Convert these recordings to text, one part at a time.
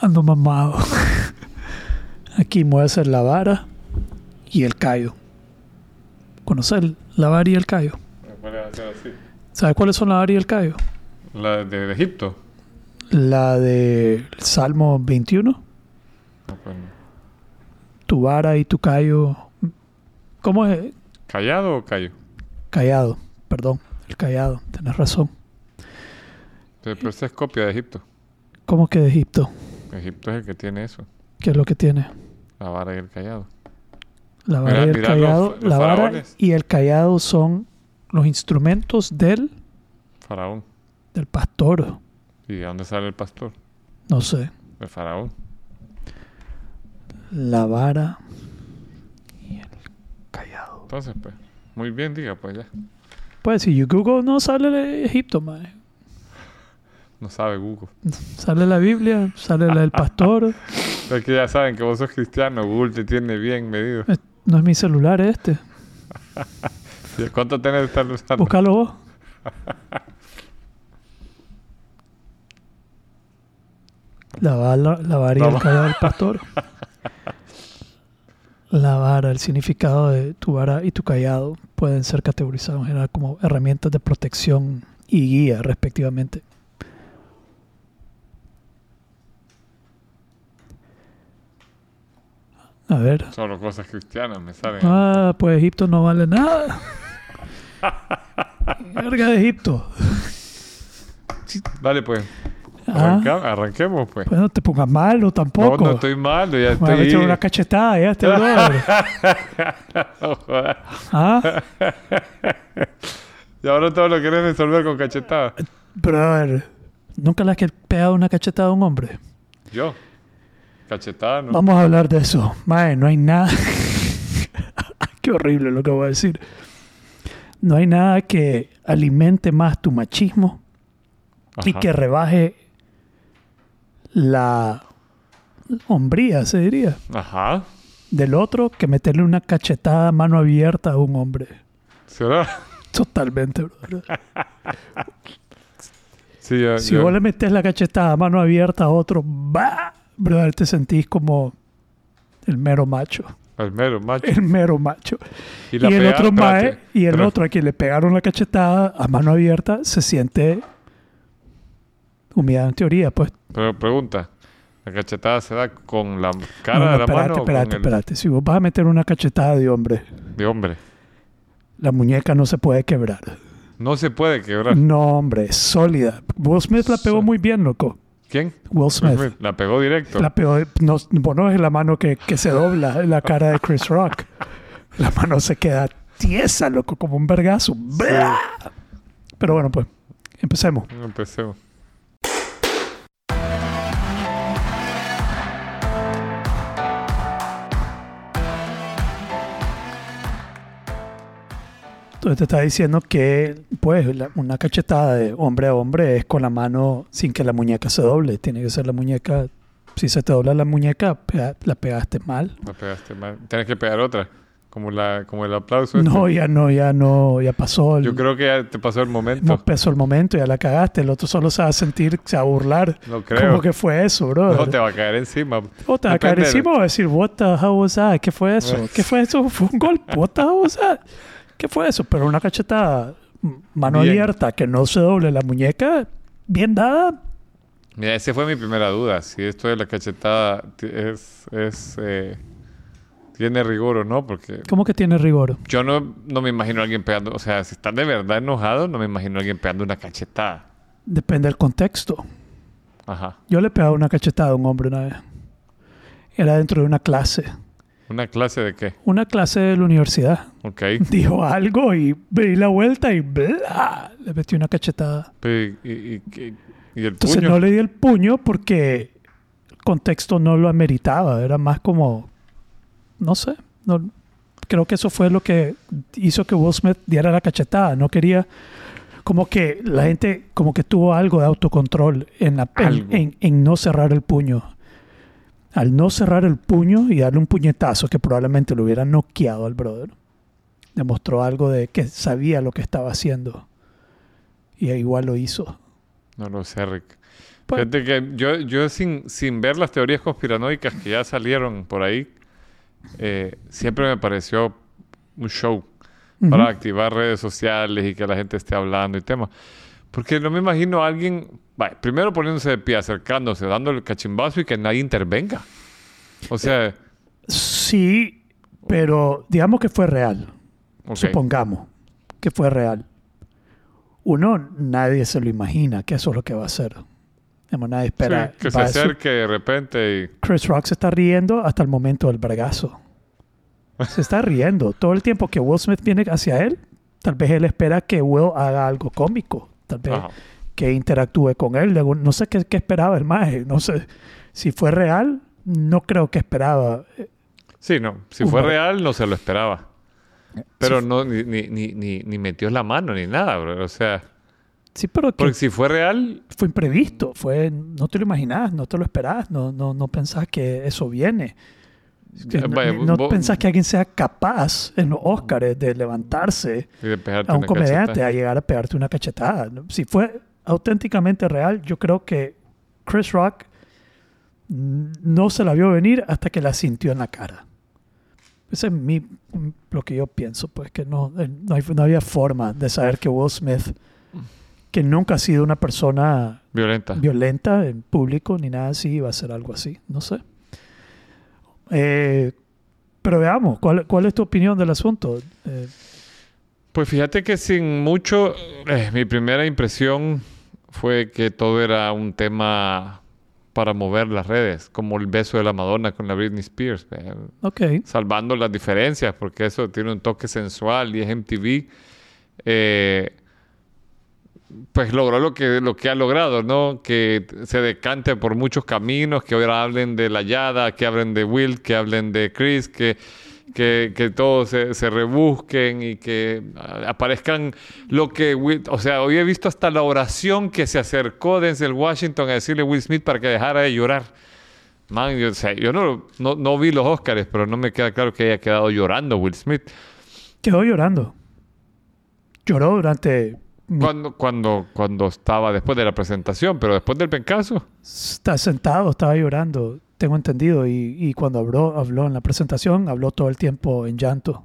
Ando mamado. Aquí me voy a hacer la vara y el callo. ¿Conocer la vara y el callo? ¿Sabes cuáles son la vara y el callo? La de Egipto. La de Salmo 21. No, pues no. Tu vara y tu callo. ¿Cómo es? ¿Callado o callo? Callado, perdón. El callado, tenés razón. Pero pero esa es copia de Egipto. ¿Cómo que de Egipto? Egipto es el que tiene eso. ¿Qué es lo que tiene? La vara y el callado. La vara Mira, y el los- callado. los la vara y el callado son los instrumentos del, Faraón. del pastor. ¿Y de dónde sale el pastor? No sé. El faraón. La vara y el callado. Entonces, pues. Muy bien, diga, pues ya. Pues si you Google no sale de Egipto, mae. No sabe Google. Sale la Biblia, sale la del pastor. Es que ya saben que vos sos cristiano. Google te tiene bien medido. No es mi celular este. ¿Y ¿Cuánto tenés de estar usando? Búscalo vos. La vara, la vara y el callado del pastor. La vara, el significado de tu vara y tu callado pueden ser categorizados en general como herramientas de protección y guía, respectivamente. A ver. Solo cosas cristianas me salen. Ah, pues Egipto no vale nada. Verga de Egipto. Dale, pues. Ah, Arranca- arranquemos, pues. pues no te pongas malo No, tampoco. no estoy mal. Ya Me estoy... echar una cachetada ya este brother. No. ¿Ah? y ahora todo lo querés resolver con cachetada. Brother. ¿Nunca le has pegado una cachetada a un hombre? Yo. Cachetada, ¿no? Vamos a hablar de eso. Mae, no hay nada. Qué horrible lo que voy a decir. No hay nada que alimente más tu machismo y que rebaje la hombría, se diría, Ajá. del otro que meterle una cachetada a mano abierta a un hombre. ¿Será? Totalmente. Sí, ya, Si ya- vos le metes la cachetada a mano abierta a otro, ¡bah! Brother, te sentís como el mero macho. El mero macho. El mero macho. Y, Y, el pega- otro mae, espérate, y el otro a quien le pegaron la cachetada a mano abierta se siente humillado en teoría, pues. Pero pregunta. ¿La cachetada se da con la cara No, no, de la espérate, mano espérate, con el espérate. Si vos vas a meter una cachetada de hombre, de hombre? la muñeca no se puede quebrar. No se puede quebrar. No, hombre, es sólida. Will Smith la pegó muy bien, loco. ¿Quién? Will Smith. La pegó directo. La pegó, no, vos no es la mano que, que se dobla en la cara de Chris Rock. La mano se queda tiesa, loco, como un vergazo. Pero bueno, pues, empecemos. Empecemos. Entonces te está diciendo que, pues, la- una cachetada de hombre a hombre es con la mano sin que la muñeca se doble. Tiene que ser la muñeca. Si se te dobla la muñeca, pega- la pegaste mal. La pegaste mal. Tienes que pegar otra. Como, la, como el aplauso. No, este. ya no, ya no, ya pasó. el- Yo creo que ya te pasó el no momento. pasó el momento, ya la cagaste. El otro solo se va a sentir, se va a burlar. No creo. ¿Cómo que fue eso, bro? No te va a caer encima. O te va a caer encima o va a decir, what the hell was that? ¿Qué fue eso? ¿Qué fue eso? ¿Fue un golpe? What the hell was that? ¿Qué fue eso? Pero una cachetada, m- mano Bien. abierta, que no se doble la muñeca, bien dada. Mira, esa fue mi primera duda. Si esto de la cachetada es, es eh, tiene rigor o no, porque ¿Cómo que tiene rigor? yo no, no me imagino a alguien pegando. O sea, si están de verdad enojados, no me imagino a alguien pegando una cachetada. Depende del contexto. Ajá. Yo le he pegado una cachetada a un hombre una vez. Era dentro de una clase. ¿Una clase de qué? Una clase de la universidad. Ok. Dijo algo y di la vuelta y bla, le metí una cachetada. Pero, ¿Y, y, y- y el Entonces puño? no le di el puño porque el contexto no lo ameritaba. Era más como, no sé, no, creo que eso fue lo que hizo que Will Smith diera la cachetada. No quería, como que la gente, como que tuvo algo de autocontrol en, la, en- en no cerrar el puño. Al no cerrar el puño y darle un puñetazo que probablemente lo hubiera noqueado al brother, demostró algo de que sabía lo que estaba haciendo. Y igual lo hizo. No lo sé, Rick. Pues- Fíjate que yo, yo sin, sin ver las teorías conspiranoicas que ya salieron por ahí, eh, siempre me pareció un show para activar redes sociales y que la gente esté hablando y temas. Porque no me imagino a alguien, vaya, primero poniéndose de pie, acercándose, dándole el cachimbazo y que nadie intervenga. O sea, Sí, pero digamos que fue real. Supongamos que fue real. Uno, nadie se lo imagina que eso es lo que va a hacer. Digamos, nadie espera. Sí, que se acerque de repente y... Chris Rock se está riendo hasta el momento del bragazo. Se está riendo. Todo el tiempo que Will Smith viene hacia él, tal vez él espera que Will haga algo cómico. Tal vez Ajá. que interactúe con él. No sé qué, qué esperaba el maje. No sé. Si fue real, no creo que esperaba. Sí, no. Si fue real, no se lo esperaba. Pero no, ni, ni, ni, ni, metió la mano ni nada, bro. O sea, Sí, pero que porque si fue real, fue imprevisto. Fue, no te lo imaginabas, no te lo esperabas. No, no, no pensás que eso viene. Que no vaya, no vos- pensás que alguien sea capaz en los Oscars de levantarse de a un comediante cachetada. a llegar a pegarte una cachetada. Si fue auténticamente real, yo creo que Chris Rock no se la vio venir hasta que la sintió en la cara. Ese es mi, lo que yo pienso, pues que no, eh, no, hay- no había forma de saber que Will Smith, que nunca ha sido una persona Violenta. violenta en público ni nada así, iba a hacer algo así, no sé. Eh, pero veamos, ¿cuál, ¿cuál es tu opinión del asunto? Eh, Pues fíjate que sin mucho, eh, mi primera impresión fue que todo era un tema para mover las redes, como el beso de la Madonna con la Britney Spears, eh, ok. salvando las diferencias, porque eso tiene un toque sensual y es MTV. eh, pues logró lo que, lo que ha logrado, ¿no? Que se decante por muchos caminos, que ahora hablen de la Yada, que hablen de Will, que hablen de Chris, que, que, que todos se, se rebusquen y que ah, aparezcan lo que Will, o sea, hoy he visto hasta la oración que se acercó desde el Washington a decirle a Will Smith para que dejara de llorar. Man, yo, yo no, no, no vi los Oscars, pero no me queda claro que haya quedado llorando Will Smith. Quedó llorando. Lloró durante... Cuando, cuando, cuando estaba después de la presentación, pero después del pencaso. Está sentado, estaba llorando, tengo entendido. Y, y cuando habló, habló en la presentación, habló todo el tiempo en llanto.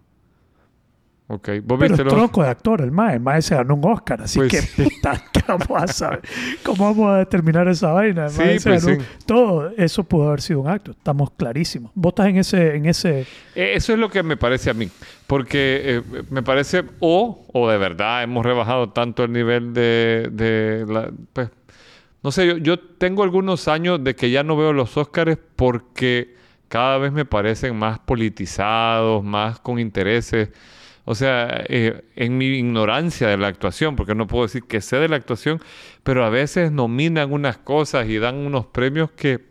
Ok, vos Pero viste es los... tronco de actor, el mae. El mae se ganó un Oscar. Así Pues que, sí. puta, ¿qué vamos a saber? ¿Cómo vamos a determinar esa vaina? El Sí, mae se pues ganó- sí. Todo eso pudo haber sido un acto. Estamos clarísimos. Vos estás en ese... En ese Eh, Eso es lo que me parece a mí. Porque eh, me parece, o, o de verdad hemos rebajado tanto el nivel de, de la, pues, no sé, yo, yo tengo algunos años de que ya no veo los Óscares porque cada vez me parecen más politizados, más con intereses. O sea, eh, en mi ignorancia de la actuación, porque no puedo decir que sé de la actuación, pero a veces nominan unas cosas y dan unos premios que,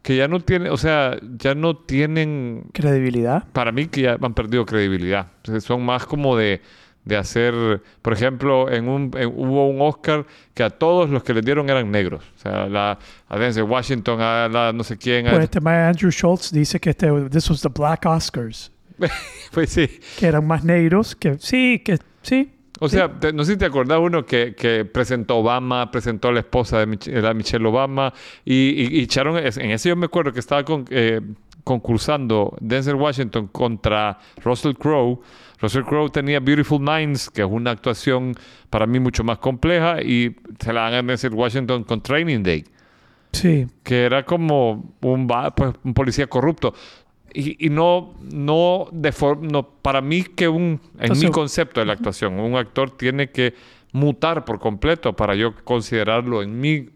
que ya no tienen, o sea, ya no tienen credibilidad. para mí que ya han perdido credibilidad. Entonces, son más como de, de hacer, por ejemplo, en un, en- hubo un Oscar que a todos los que le dieron eran negros. O sea, la, a Denzel Washington, a la no sé quién. a- Pues este mae Andrew Schultz dice que este, this was the Black Oscars. pues sí. Que eran más negros. Que sí, que sí. O sea, te- no sé si te acordás uno que, que presentó Obama, presentó a la esposa de Mich- la Michelle Obama y, y, es- en ese yo me acuerdo que estaba con, eh, concursando Denzel Washington contra Russell Crowe. Russell Crowe tenía Beautiful Minds, que es una actuación para mí mucho más compleja, y se la dan a Denzel Washington con Training Day Sí. que era como un, pues, un policía corrupto. Y, y no, no, de for- no, para mí que un, en Entonces- mi concepto de la actuación, un actor tiene que mutar por completo para yo considerarlo en mi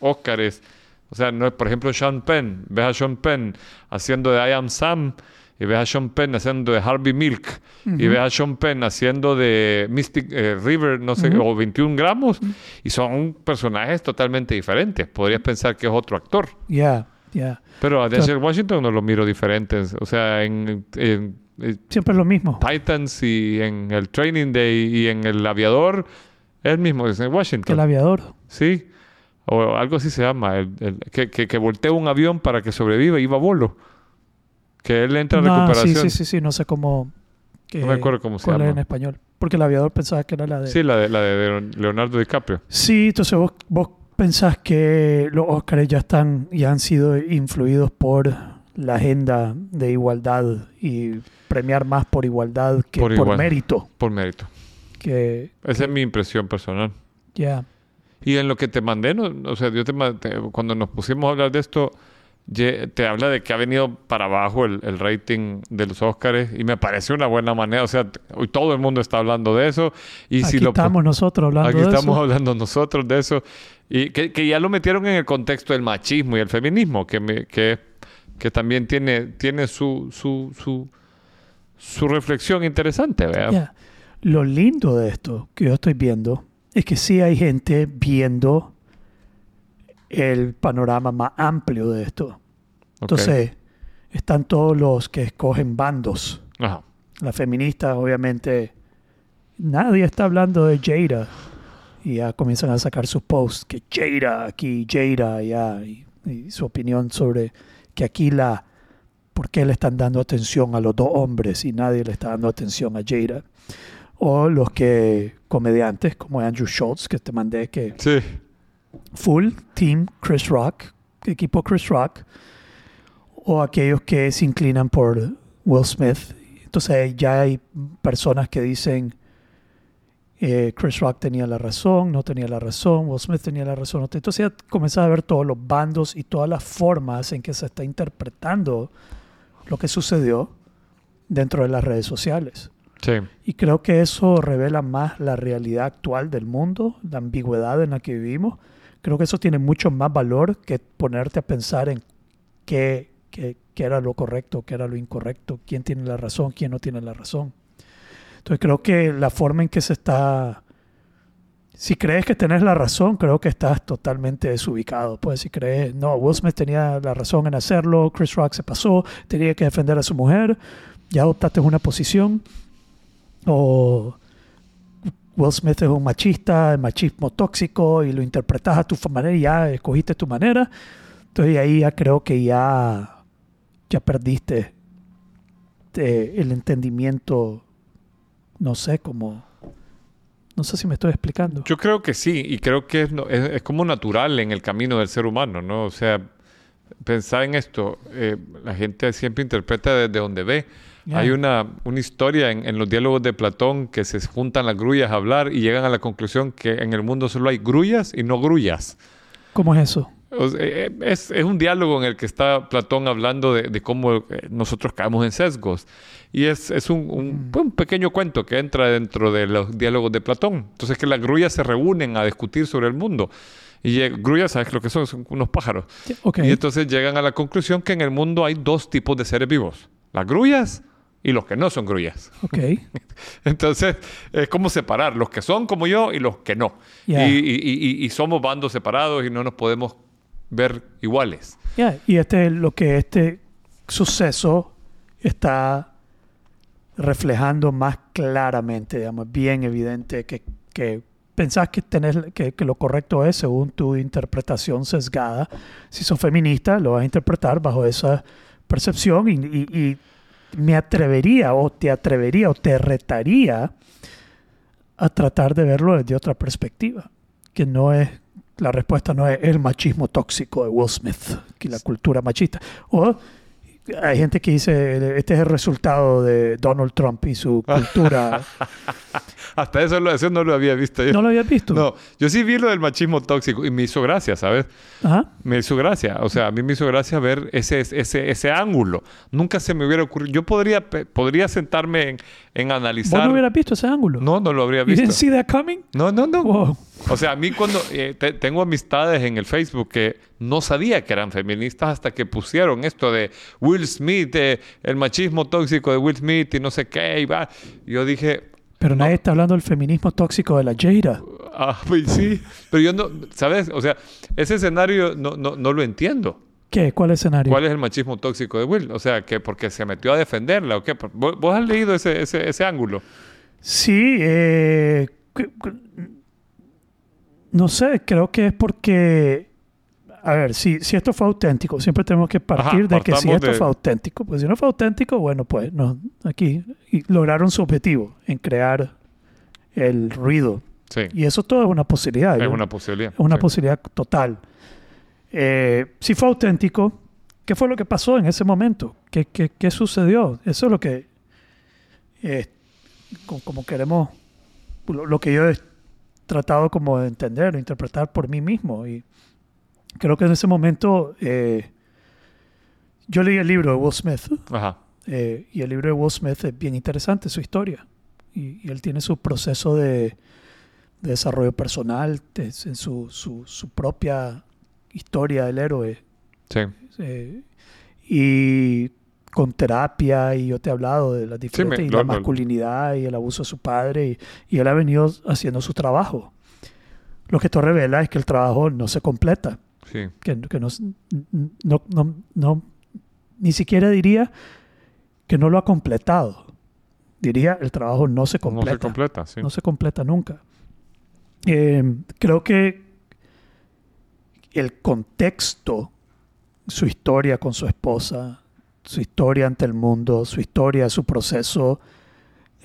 Óscares. O sea, no es, por ejemplo, Sean Penn. Ves a Sean Penn haciendo de I Am Sam y ves a Sean Penn haciendo de Harvey Milk y ves a Sean Penn haciendo de Mystic eh, River, no sé, o 21 gramos y son personajes totalmente diferentes. Podrías pensar que es otro actor. Ya, ya. Pero a Denzel Washington no lo miro diferentes. O sea, en, en- en Siempre es lo mismo. Titans y en el Training Day y en el Aviador, es el mismo Denzel Washington. el aviador. Sí. O algo así se llama. el- el- que, que, que voltea un avión para que sobreviva y va a bolo. Que él entra a No, sí, recuperación. sí, sí, sí. No sé cómo. que- No me acuerdo cómo se llama. en español. Porque el aviador pensaba que era la de. Sí, la de, la de Leonardo DiCaprio. Sí, entonces vos, vos pensás que los Óscares ya están ya han sido influidos por la agenda de igualdad y premiar más por igualdad que Por por, igual. mérito? Por mérito. Que Esa es mi impresión personal. ya. Y en lo que te mandé, no, o sea, yo te, cuando nos pusimos a hablar de esto, te habla de que ha venido para abajo el, el rating de los Óscares y me parece una buena manera. O sea, hoy todo el mundo está hablando de eso. Y Aquí si lo, estamos nosotros hablando aquí de estamos eso. hablando nosotros de eso. Y que, que ya lo metieron en el contexto del machismo y el feminismo, que, me- que, que también tiene, tiene su, su, su, su reflexión interesante, ¿verdad? Lo lindo de esto que yo estoy viendo es que sí hay gente viendo el panorama más amplio de esto. Entonces, están todos los que escogen bandos. Ajá. Las feministas, obviamente, nadie está hablando de Jada. Y ya comienzan a sacar sus posts que Jada aquí, Jada allá. Y, y su opinión sobre que aquí la... ¿Por qué le están dando atención a los dos hombres y nadie le está dando atención a Jada? O los que comediantes como Andrew Schultz, que te mandé que Sí. Full team Chris Rock, equipo Chris Rock, o aquellos que se inclinan por Will Smith. Entonces ya hay personas que dicen eh, Chris Rock tenía la razón, no tenía la razón, Will Smith tenía la razón. no Entonces ya comenzás a ver todos los bandos y todas las formas en que se está interpretando lo que sucedió dentro de las redes sociales. Sí. Y creo que eso revela más la realidad actual del mundo, la ambigüedad en la que vivimos. Creo que eso tiene mucho más valor que ponerte a pensar en qué, qué- qué era lo correcto, qué era lo incorrecto, quién tiene la razón, quién no tiene la razón. Entonces creo que la forma en que se está... Si crees que tenés la razón, creo que estás totalmente desubicado. Pues si crees, no, Will Smith tenía la razón en hacerlo, Chris Rock se pasó, tenía que defender a su mujer, ya adoptaste una posición, o Will Smith es un machista, el machismo tóxico y lo interpretas a tu manera y ya escogiste tu manera. Entonces ahí ya creo que ya, ya perdiste eh, el entendimiento, no sé, como... No sé si me estoy explicando. Yo creo que sí, y creo que es, es, es como natural en el camino del ser humano, ¿no? O sea, pensar en esto, eh, la gente siempre interpreta desde donde ve. Ya. Hay una, una historia en, en los diálogos de Platón que se juntan las grullas a hablar y llegan a la conclusión que en el mundo solo hay grullas y no grullas. ¿Cómo es eso? O sea, eh, es, es un diálogo en el que está Platón hablando de, de cómo eh, nosotros caemos en sesgos. Y es, es un, un- pues, un pequeño cuento que entra dentro de los diálogos de Platón. Entonces que las grullas se reúnen a discutir sobre el mundo. Y eh, grullas, ¿sabes lo que son? Son unos pájaros. Ok. Y entonces llegan a la conclusión que en el mundo hay dos tipos de seres vivos. Las grullas y los que no son grullas. Ok. Entonces, es como separar los que son como yo y los que no. Ya. Y, y- y- y somos bandos separados y no nos podemos ver iguales. Ya, Y este es lo que este suceso está reflejando más claramente, digamos, bien evidente que, que pensás que, tenés, que, que lo correcto es según tu interpretación sesgada. Si sos feminista, lo vas a interpretar bajo esa percepción y me atrevería o te atrevería o te retaría a tratar de verlo desde otra perspectiva, que no es la respuesta no es el machismo tóxico de Will Smith, que la cultura machista. O hay gente que dice, este es el resultado de Donald Trump y su cultura. Hasta eso, lo, eso no lo había visto yo. ¿No lo habías visto? No, yo sí vi lo del machismo tóxico y me hizo gracia, ¿sabes? Ajá. Me hizo gracia. O sea, a mí me hizo gracia ver ese, ese, ese ángulo. Nunca se me hubiera ocurrido. Yo podría, podría sentarme en, en ¿Vos analizar. no hubieras visto ese ángulo? No, no lo habría You visto. didn't see that coming? No, no, no. Wow. O sea, a mí cuando eh, te- tengo amistades en el Facebook que no sabía que eran feministas hasta que pusieron esto de Will Smith, eh, el machismo tóxico de Will Smith y no sé qué. Y va. Yo dije, Pero nadie está hablando del feminismo tóxico de la Jada. ah, pues sí. Pero yo no, ¿sabes? O sea, ese escenario no, no, no lo entiendo. ¿Qué? ¿Cuál escenario? ¿Cuál es el machismo tóxico de Will? O sea, que porque se metió a defenderla o qué. ¿Vos, has leído ese, ese, ese ángulo? Sí, eh, no sé, creo que es porque, a ver, si, si esto fue auténtico, siempre tenemos que partir de que si esto de- fue auténtico, pues si no fue auténtico, bueno, pues no, aquí y lograron su objetivo en crear el ruido Sí. Y eso todo es una posibilidad. Es Yo- una posibilidad. es una sí. posibilidad total. Eh, si fue auténtico, ¿qué fue lo que pasó en ese momento? ¿Qué, qué- qué sucedió? Eso es lo que, eh, co- como queremos, lo, lo que yo he tratado como de entender, de interpretar por mí mismo. Y creo que en ese momento, eh, yo leí el libro de Will Smith. Ajá. Eh, y el libro de Will Smith es bien interesante, su historia. Y, y él tiene su proceso de, de desarrollo personal, en su, su, su propia historia del héroe. Sí. eh, y con terapia, y yo te he hablado de las diferentes, me- y lo- la lo- masculinidad y el abuso de su padre, y, y él ha venido haciendo su trabajo. Lo que esto revela es que el trabajo no se completa Sí. que, que no, no, no, no- ni siquiera diría que no lo ha completado. Diría el trabajo no se No completa. se completa, sí. No se completa nunca. Eh, creo que el contexto, su historia con su esposa, su historia ante el mundo, su historia, su proceso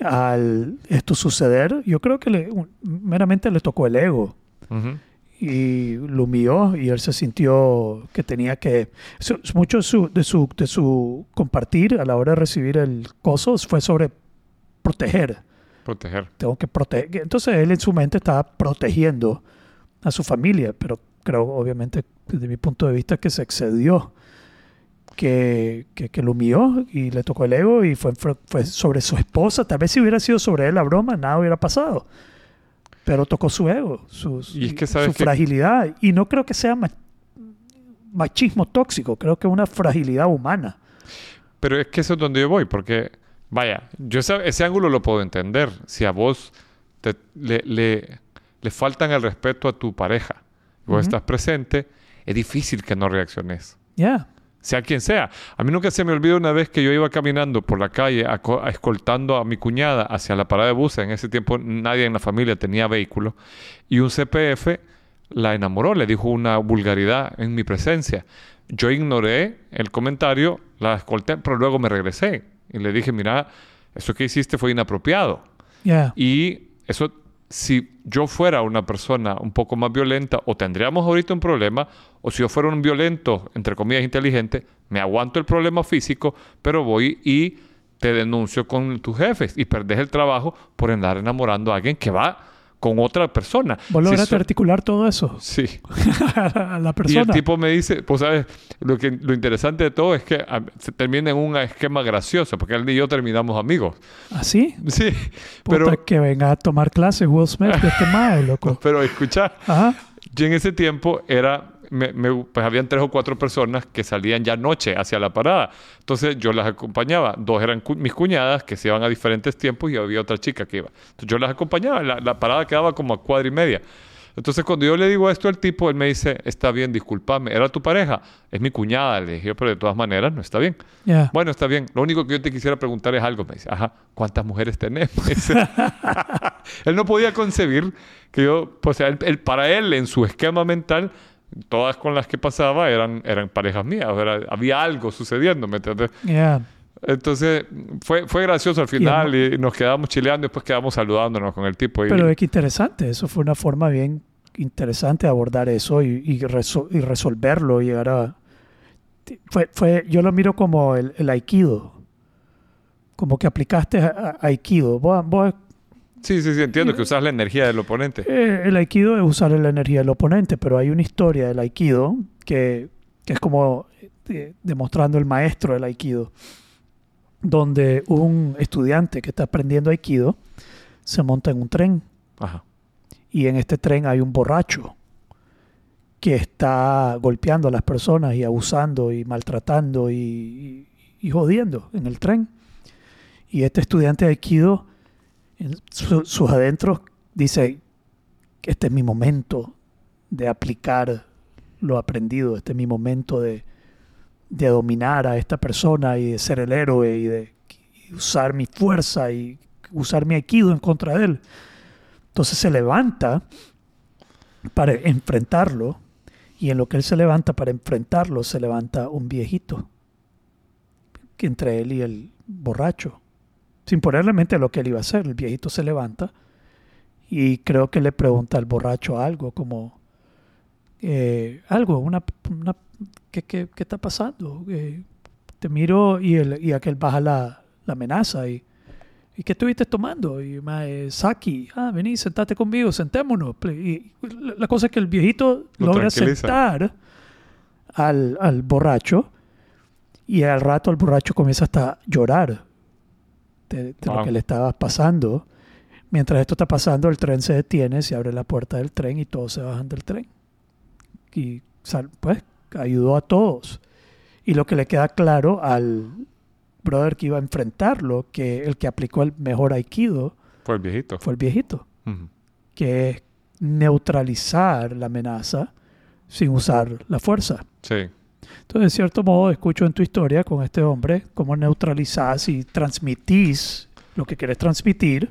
al esto suceder, yo creo que le- meramente le tocó el ego Ujú. Y lo humilló y él se sintió que tenía que su- mucho de su, de su de su compartir a la hora de recibir el coso fue sobre proteger. Proteger. tengo que proteger entonces él en su mente estaba protegiendo a su familia pero creo obviamente desde mi punto de vista que se excedió que, que, que lo humilló y le tocó el ego y fue, fue, fue sobre su esposa. Tal vez si hubiera sido sobre él la broma nada hubiera pasado pero tocó su ego, su, Y es que sabes su que- fragilidad. Y no creo que sea ma- machismo tóxico, creo que es una fragilidad humana. Pero es que eso es donde yo voy, porque, vaya, yo ese, ese ángulo lo puedo entender. Si a vos te- le, le- le faltan el respeto a tu pareja, vos Ujú. estás presente, es difícil que no reacciones. Ya, Sea quien sea. A mí nunca se me olvida una vez que yo iba caminando por la calle a- escoltando a mi cuñada hacia la parada de buses. En ese tiempo nadie en la familia tenía vehículo. Y un CPF la enamoró, le dijo una vulgaridad en mi presencia. Yo ignoré el comentario, la escolté, pero luego me regresé. Y le dije, mira, eso que hiciste fue inapropiado. Y eso, si yo fuera una persona un poco más violenta, o tendríamos ahorita un problema, o si yo fuera un violento, entre comillas, inteligente, me aguanto el problema físico, pero voy y te denuncio con tus jefes y perdés el trabajo por andar enamorando a alguien que va con otra persona. Vos lograste articular todo eso Sí. a la Y persona. el tipo me dice, pues sabes, lo, que, lo interesante de todo es que ah, se termina en un esquema gracioso, porque él y yo terminamos amigos. ¿Así? Sí, Puta, pero, que venga a tomar clases Will Smith de este mae, loco. pero escucha, Ajá. Yo en ese tiempo era, me, me- pues habían tres o cuatro personas que salían ya noche hacia la parada. Entonces yo las acompañaba. Dos eran cu- mis cuñadas que se iban a diferentes tiempos y había otra chica que iba. Entonces yo las acompañaba. La, la parada quedaba como a cuadra y media. Entonces cuando yo le digo esto al tipo, él me dice, está bien, discúlpame. ¿Era tu pareja? Es mi cuñada. Le dije, pero de todas maneras no está bien. Ya. Bueno, está bien. Lo único que yo te quisiera preguntar es algo. Me dice, ajá, ¿cuántas mujeres tenés? Él no podía concebir que yo, pues él, él- para él, en su esquema mental, todas con las que pasaba eran, eran parejas mías. o había algo sucediendo, ¿me entiendes? Ya. Entonces, fue, fue gracioso al final y, nos quedamos chileando y después quedamos saludándonos con el tipo. Y, Pero es que interesante, eso fue una forma bien interesante de abordar eso y, y, reso- y resolverlo, llegar a... Fue, fue, yo lo miro como el, el aikido, como que aplicaste a, a- aikido. Vos, vos, sí, sí, sí, entiendo que usas la energía del oponente. eh, el aikido es usar la energía del oponente, pero hay una historia del aikido que, que es como eh, demostrando el maestro del aikido, donde un estudiante que está aprendiendo aikido se monta en un tren Ajá. y en este tren hay un borracho que está golpeando a las personas y abusando y maltratando y, y- y jodiendo en el tren. Y este estudiante de Aikido, en su- sus adentros, dice, este es mi momento de aplicar lo aprendido, este es mi momento de, de dominar a esta persona y de ser el héroe y de usar mi fuerza y usar mi Aikido en contra de él. Entonces se levanta para enfrentarlo y en lo que él se levanta para enfrentarlo se levanta un viejito que entre él y el borracho sin ponerle mente a lo que él iba a hacer el viejito se levanta y creo que le pregunta al borracho algo como eh, algo, una, una ¿qué, qué, qué está pasando? Eh, te miro y, el, y aquel baja la, la amenaza y, ¿y qué estuviste tomando? Y me Saki, ah, vení, sentate conmigo, sentémonos. Y la, la cosa es que el viejito Lo logra sentar al, al borracho y al rato el borracho comienza hasta a llorar de, de lo que le estaba pasando. Mientras esto está pasando, el tren se detiene, se abre la puerta del tren y todos se bajan del tren. Y pues ayudó a todos. Y lo que le queda claro al brother que iba a enfrentarlo, que el que aplicó el mejor aikido Fue el viejito. fue el viejito, que es neutralizar la amenaza sin usar la fuerza. Sí. Entonces, de cierto modo, escucho en tu historia con este hombre cómo neutralizás y transmitís lo que quieres transmitir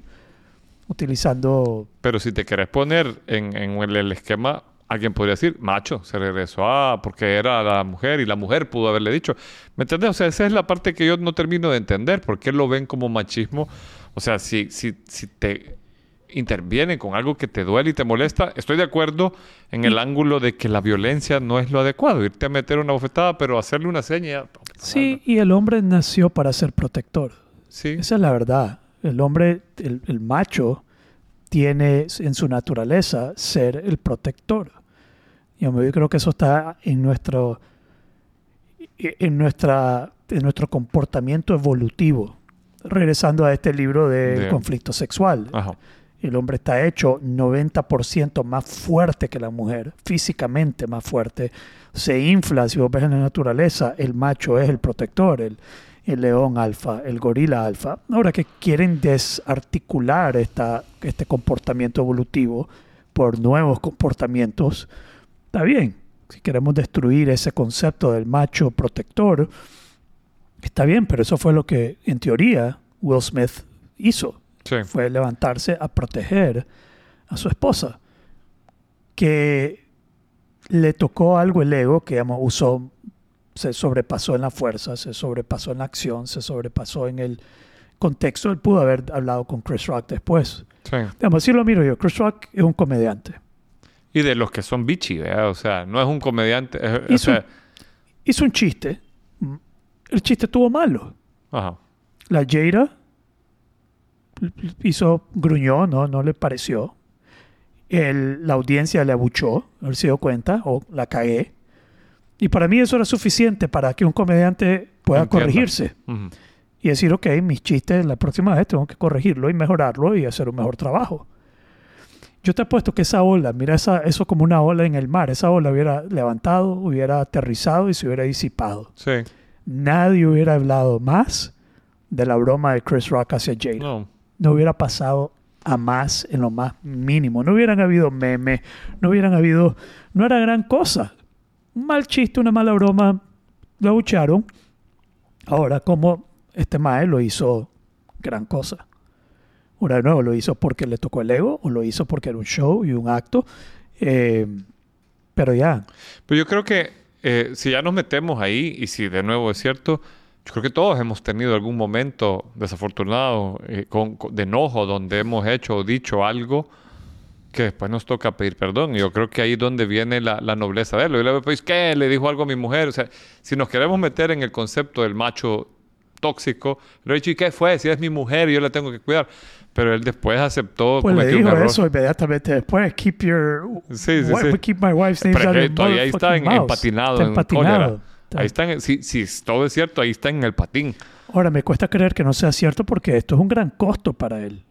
utilizando... Pero si te querés poner en, en el, el esquema, alguien podría decir, macho, se regresó a porque era la mujer y la mujer pudo haberle dicho. ¿Me entendés? O sea, esa es la parte que yo no termino de entender. ¿Por qué lo ven como machismo? O sea, si, si, si te intervienen con algo que te duele y te molesta, estoy de acuerdo en el ángulo de que la violencia no es lo adecuado. Irte a meter una bofetada, pero hacerle una seña. Sí, y el hombre nació para ser protector. Sí. Esa es la verdad. El hombre, el, el macho, tiene en su naturaleza ser el protector. Y yo creo que eso está en nuestro, en nuestra, en nuestro comportamiento evolutivo. Regresando a este libro del De- conflicto sexual. Ajá. El hombre está hecho 90% más fuerte que la mujer, físicamente más fuerte. Se infla, si vos ves en la naturaleza, el macho es el protector, el, león alfa, el gorila alfa. Ahora que quieren desarticular esta, este comportamiento evolutivo por nuevos comportamientos, está bien. Si queremos destruir ese concepto del macho protector, está bien, pero eso fue lo que en teoría Will Smith hizo Sí. fue levantarse a proteger a su esposa, que le tocó algo el ego que digamos, usó, se sobrepasó en la fuerza, se sobrepasó en la acción, se sobrepasó en el contexto. Él pudo haber hablado con Chris Rock después. Sí. Digamos, así lo miro yo. Chris Rock es un comediante. Y de los que son bichi, ¿verdad? O sea, no es un comediante. es- o Hizo, sea, hizo un chiste. El chiste estuvo malo. ajá. La Jada hizo gruñó, no, no le pareció. El- la audiencia le abuchó, no se dio cuenta, o la cagué. Y para mí eso era suficiente para que un comediante pueda corregirse Ujú. y decir, ok, mis chistes la próxima vez tengo que corregirlo y mejorarlo y hacer un mejor trabajo. Yo te apuesto que esa ola, mira esa, eso como una ola en el mar, esa ola hubiera levantado, hubiera aterrizado y se hubiera disipado. Sí. Nadie hubiera hablado más de la broma de Chris Rock hacia Jada No. No hubiera pasado a más en lo más mínimo. No hubieran habido memes, no hubieran habido, no era gran cosa. Un mal chiste, una mala broma, lo abucharon. Ahora, como este mae lo hizo gran cosa. Ahora de nuevo, lo hizo porque le tocó el ego o lo hizo porque era un show y un acto. Eh, pero ya, Pero yo creo que eh, si ya nos metemos ahí y si de nuevo es cierto, yo creo que todos hemos tenido algún momento desafortunado eh, con, con- de enojo donde hemos hecho o dicho algo que después nos toca pedir perdón. Y yo creo que ahí es donde viene la, la nobleza de él. Y le pues, ¿qué? Le dijo algo a mi mujer. O sea, si nos queremos meter en el concepto del macho tóxico, le he dicho, ¿y qué fue? Si es mi mujer y yo la tengo que cuidar. Pero él después aceptó, pues le cometió un dijo error. eso inmediatamente después. Keep your Sí, sí, sí. keep my wife's name out of todavía ahí está en- empatinado Está en empatinado. Ahí está, en- si, si todo es cierto, ahí está en el patín. Ahora, me cuesta creer que no sea cierto porque esto es un gran costo para él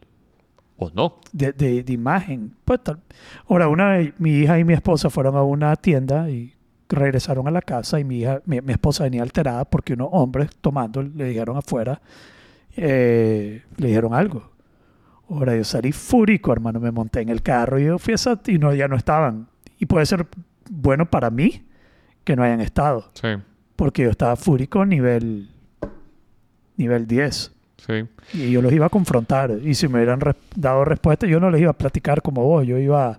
¿O no? de, de- de imagen. Pues, tal- Ahora, una vez mi hija y mi esposa fueron a una tienda y regresaron a la casa y mi, hija, mi, mi esposa venía alterada porque unos hombres tomando le dijeron afuera, eh, le dijeron algo. Ahora yo salí fúrico, hermano, me monté en el carro y yo fui a esa y no, ya no estaban. Y puede ser bueno para mí que no hayan estado, Sí, porque yo estaba fúrico nivel, nivel 10. sí. Y yo los iba a confrontar. Y si me hubieran dado respuesta, yo no les iba a platicar como vos. Yo iba.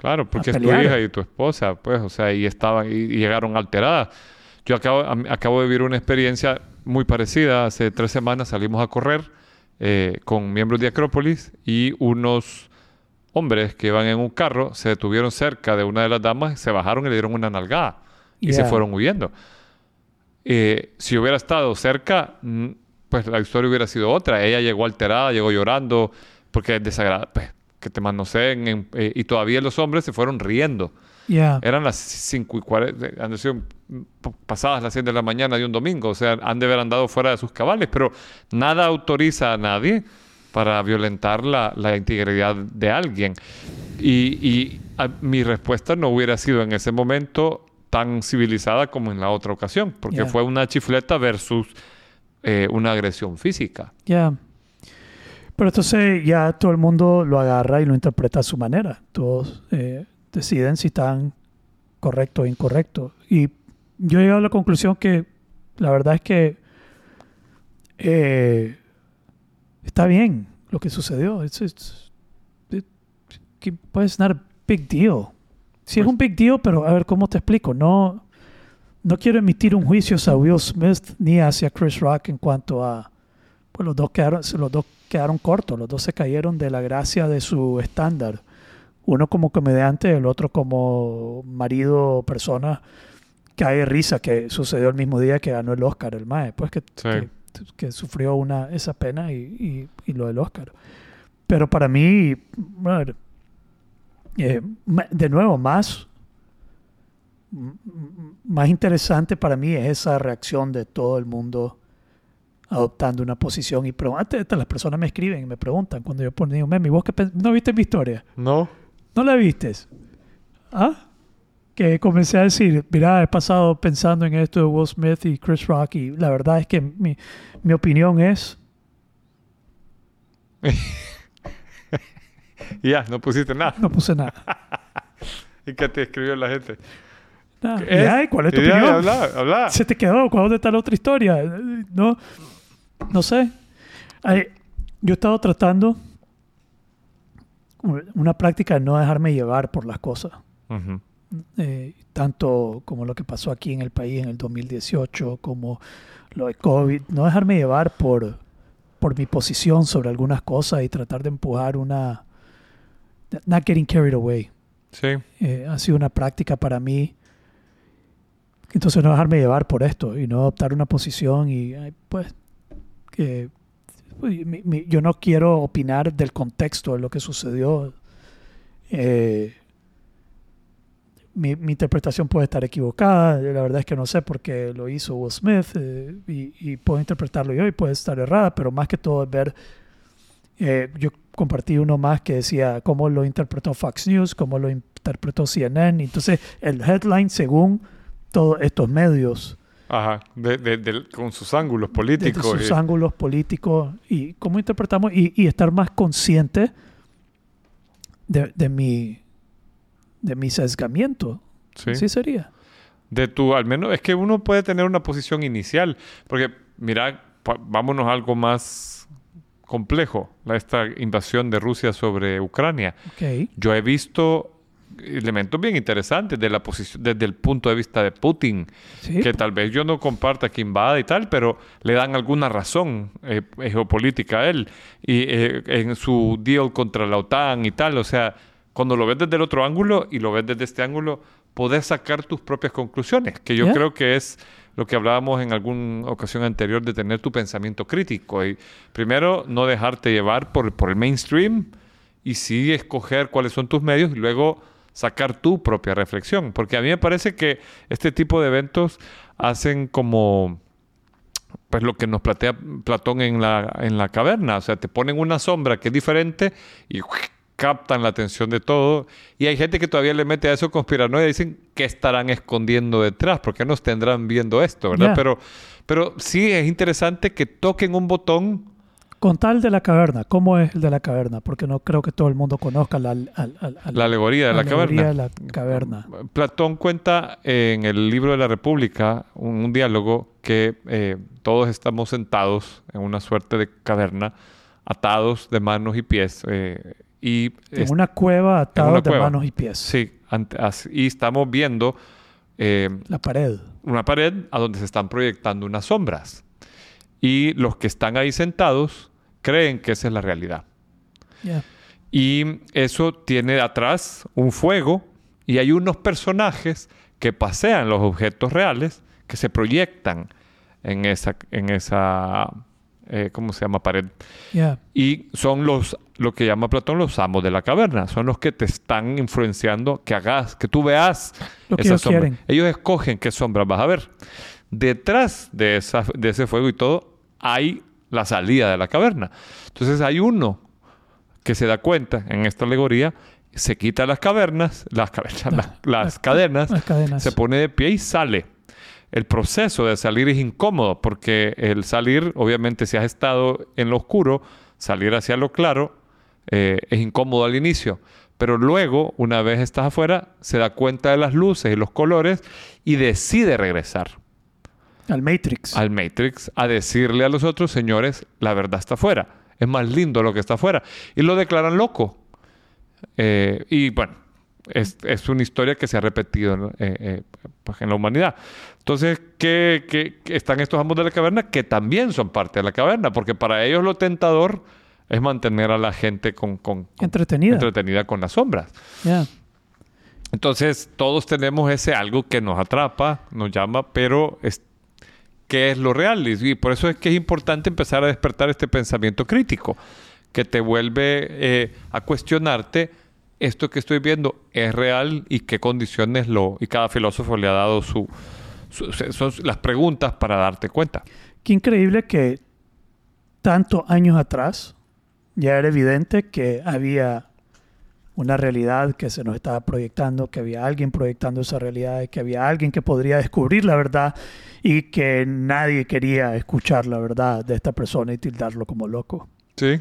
Claro, porque A es tu hija y tu esposa, pues, o sea, y estaban y, y llegaron alteradas. Yo acabo, a- acabo de vivir una experiencia muy parecida. Hace tres semanas salimos a correr eh, con miembros de Acrópolis y unos hombres que iban en un carro se detuvieron cerca de una de las damas, se bajaron y le dieron una nalgada y se fueron huyendo. Eh, si hubiera estado cerca, mm, pues la historia hubiera sido otra. Ella llegó alterada, llegó llorando, porque es desagradable, pues, que te manoseen. en- eh, y todavía los hombres se fueron riendo. Yeah. Eran las 5 y 40, han sido pasadas las 7 de la mañana de un domingo, o sea, han de haber andado fuera de sus cabales, pero nada autoriza a nadie para violentar la, la integridad de alguien. Y, y, a- mi respuesta no hubiera sido en ese momento tan civilizada como en la otra ocasión, porque Yeah. fue una chifleta versus eh, una agresión física. Ya. Pero entonces ya todo el mundo lo agarra y lo interpreta a su manera. Todos eh, deciden si están correcto o incorrecto. Y yo he llegado a la conclusión que la verdad es que eh, está bien lo que sucedió. It's, it's- it- not a big deal. Sí es Pues- un big deal, pero a ver cómo te explico. No, no quiero emitir un juicio hacia Will Smith ni hacia Chris Rock en cuanto a pues los dos quedaron los dos quedaron cortos, los dos se cayeron de la gracia de su estándar. Uno como comediante, el otro como marido o persona que hay risa que sucedió el mismo día que ganó el Oscar el mae, pues que, Sí. que, que sufrió una esa pena y, y- y lo del Oscar. Pero para mí, brother, eh, de nuevo, más, más interesante para mí es esa reacción de todo el mundo adoptando una posición y antes las personas me escriben y me preguntan cuando yo pongo un meme, ¿y vos qué no viste mi historia? ¿No? ¿No la vistes? ¿Ah? Que comencé a decir, mira, he pasado pensando en esto de Will Smith y Chris Rock y la verdad es que mi, mi opinión es, Y ya, no pusiste nada. no puse nada. ¿Y qué te escribió la gente? Nada. ¿Qué Ya, ¿y ¿Cuál es tu opinión? Habla, habla. se te quedó. ¿Cuál- ¿Dónde está la otra historia? No, no sé. Ay, yo he estado tratando una práctica de no dejarme llevar por las cosas. Eh, tanto como lo que pasó aquí en el país en el 2018, como lo de COVID. No dejarme llevar por, por mi posición sobre algunas cosas y tratar de empujar una... Not getting carried away. Sí. Eh, ha sido una práctica para mí. Entonces no dejarme llevar por esto y no adoptar una posición y pues que pues, mi- mi- yo no quiero opinar del contexto de lo que sucedió. Eh, mi, mi interpretación puede estar equivocada, la verdad es que no sé por qué lo hizo Will Smith eh, y, y puedo interpretarlo yo y puede estar errada, pero más que todo es ver, eh, yo compartí uno más que decía cómo lo interpretó Fox News, cómo lo interpretó CNN, entonces el headline según todos estos medios, Ajá. De- de- del- con sus ángulos políticos. sus y- ángulos políticos y cómo interpretamos y, y estar más consciente de, de mi de mi sesgamiento. sí. Así sería. De tu, al menos, es que uno puede tener una posición inicial. Porque, mira, vámonos a algo más complejo. la- Esta invasión de Rusia sobre Ucrania. Yo he visto elementos bien interesantes de la posición, desde el punto de vista de Putin, Sí. que tal vez yo no comparta que invada y tal, pero le dan alguna razón eh, geopolítica a él y eh, en su deal contra la OTAN y tal. O sea, cuando lo ves desde el otro ángulo y lo ves desde este ángulo, podés sacar tus propias conclusiones, que yo creo que es lo que hablábamos en alguna ocasión anterior de tener tu pensamiento crítico. Y primero, no dejarte llevar por, por el mainstream y sí escoger cuáles son tus medios y luego sacar tu propia reflexión. Porque a mí me parece que este tipo de eventos hacen como pues lo que nos plantea Platón en la, en la caverna. O sea, te ponen una sombra que es diferente y captan la atención de todo. Y hay gente que todavía le mete a eso conspiranoia y dicen que estarán escondiendo detrás, porque nos tendrán viendo esto, ¿verdad? Pero, pero sí es interesante que toquen un botón. Con tal de la caverna, ¿cómo es el de la caverna? Porque no creo que todo el mundo conozca la, al- al- al- La alegoría de la alegoría caverna. de la caverna. Platón cuenta en el libro de la República un, un diálogo que eh, todos estamos sentados en una suerte de caverna, atados de manos y pies. eh, y En es- una cueva atados una de cueva. manos y pies. sí, ante- y estamos viendo eh, La pared. una pared a donde se están proyectando unas sombras. Y los que están ahí sentados creen que esa es la realidad. Y eso tiene atrás un fuego y hay unos personajes que pasean los objetos reales que se proyectan en esa, en esa eh, ¿cómo se llama? Pared. Yeah. Y son los, lo que llama Platón, los amos de la caverna. Son los que te están influenciando que hagas, que tú veas Lo que esa ellos sombra. quieren. Ellos escogen qué sombras vas a ver. Detrás de, esa, de ese fuego y todo, hay la salida de la caverna. Entonces hay uno que se da cuenta en esta alegoría, se quita las cavernas, las, cavernas, las, las cadenas, Las cadenas. se pone de pie y sale. El proceso de salir es incómodo porque el salir, obviamente, si has estado en lo oscuro, salir hacia lo claro eh, es incómodo al inicio. Pero luego, una vez estás afuera, se da cuenta de las luces y los colores y decide regresar Al Matrix. al Matrix a decirle a los otros, señores, la verdad está afuera. Es más lindo lo que está afuera. Y lo declaran loco. Eh, y bueno, es, es una historia que se ha repetido ¿no? Eh, eh, pues, en la humanidad. Entonces, ¿qué, qué- qué están estos amos de la caverna? Que también son parte de la caverna, porque para ellos lo tentador es mantener a la gente con, con- con- Entretenida. entretenida con las sombras. Yeah. Entonces, todos tenemos ese algo que nos atrapa, nos llama, pero es, ¿qué es lo real? Y, y por eso es que es importante empezar a despertar este pensamiento crítico, que te vuelve eh, a cuestionarte esto que estoy viendo es real y qué condiciones lo... Y cada filósofo le ha dado su... su- se- son las preguntas para darte cuenta. Qué increíble que tantos años atrás ya era evidente que había una realidad que se nos estaba proyectando, que había alguien proyectando esa realidad, que había alguien que podría descubrir la verdad y que nadie quería escuchar la verdad de esta persona y tildarlo como loco. Sí,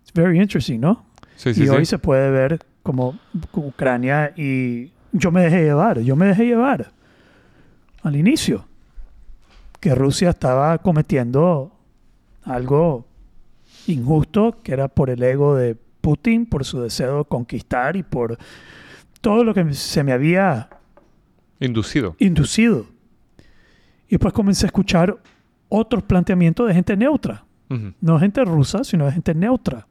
It's very interesting, ¿no? sí, y sí. hoy sí. se puede ver como Ucrania y yo me dejé llevar, yo me dejé llevar al inicio que Rusia estaba cometiendo algo injusto que era por el ego de Putin, por su deseo de conquistar y por todo lo que se me había Inducido. inducido. Y después comencé a escuchar otros planteamientos de gente neutra no gente rusa, sino de gente neutra,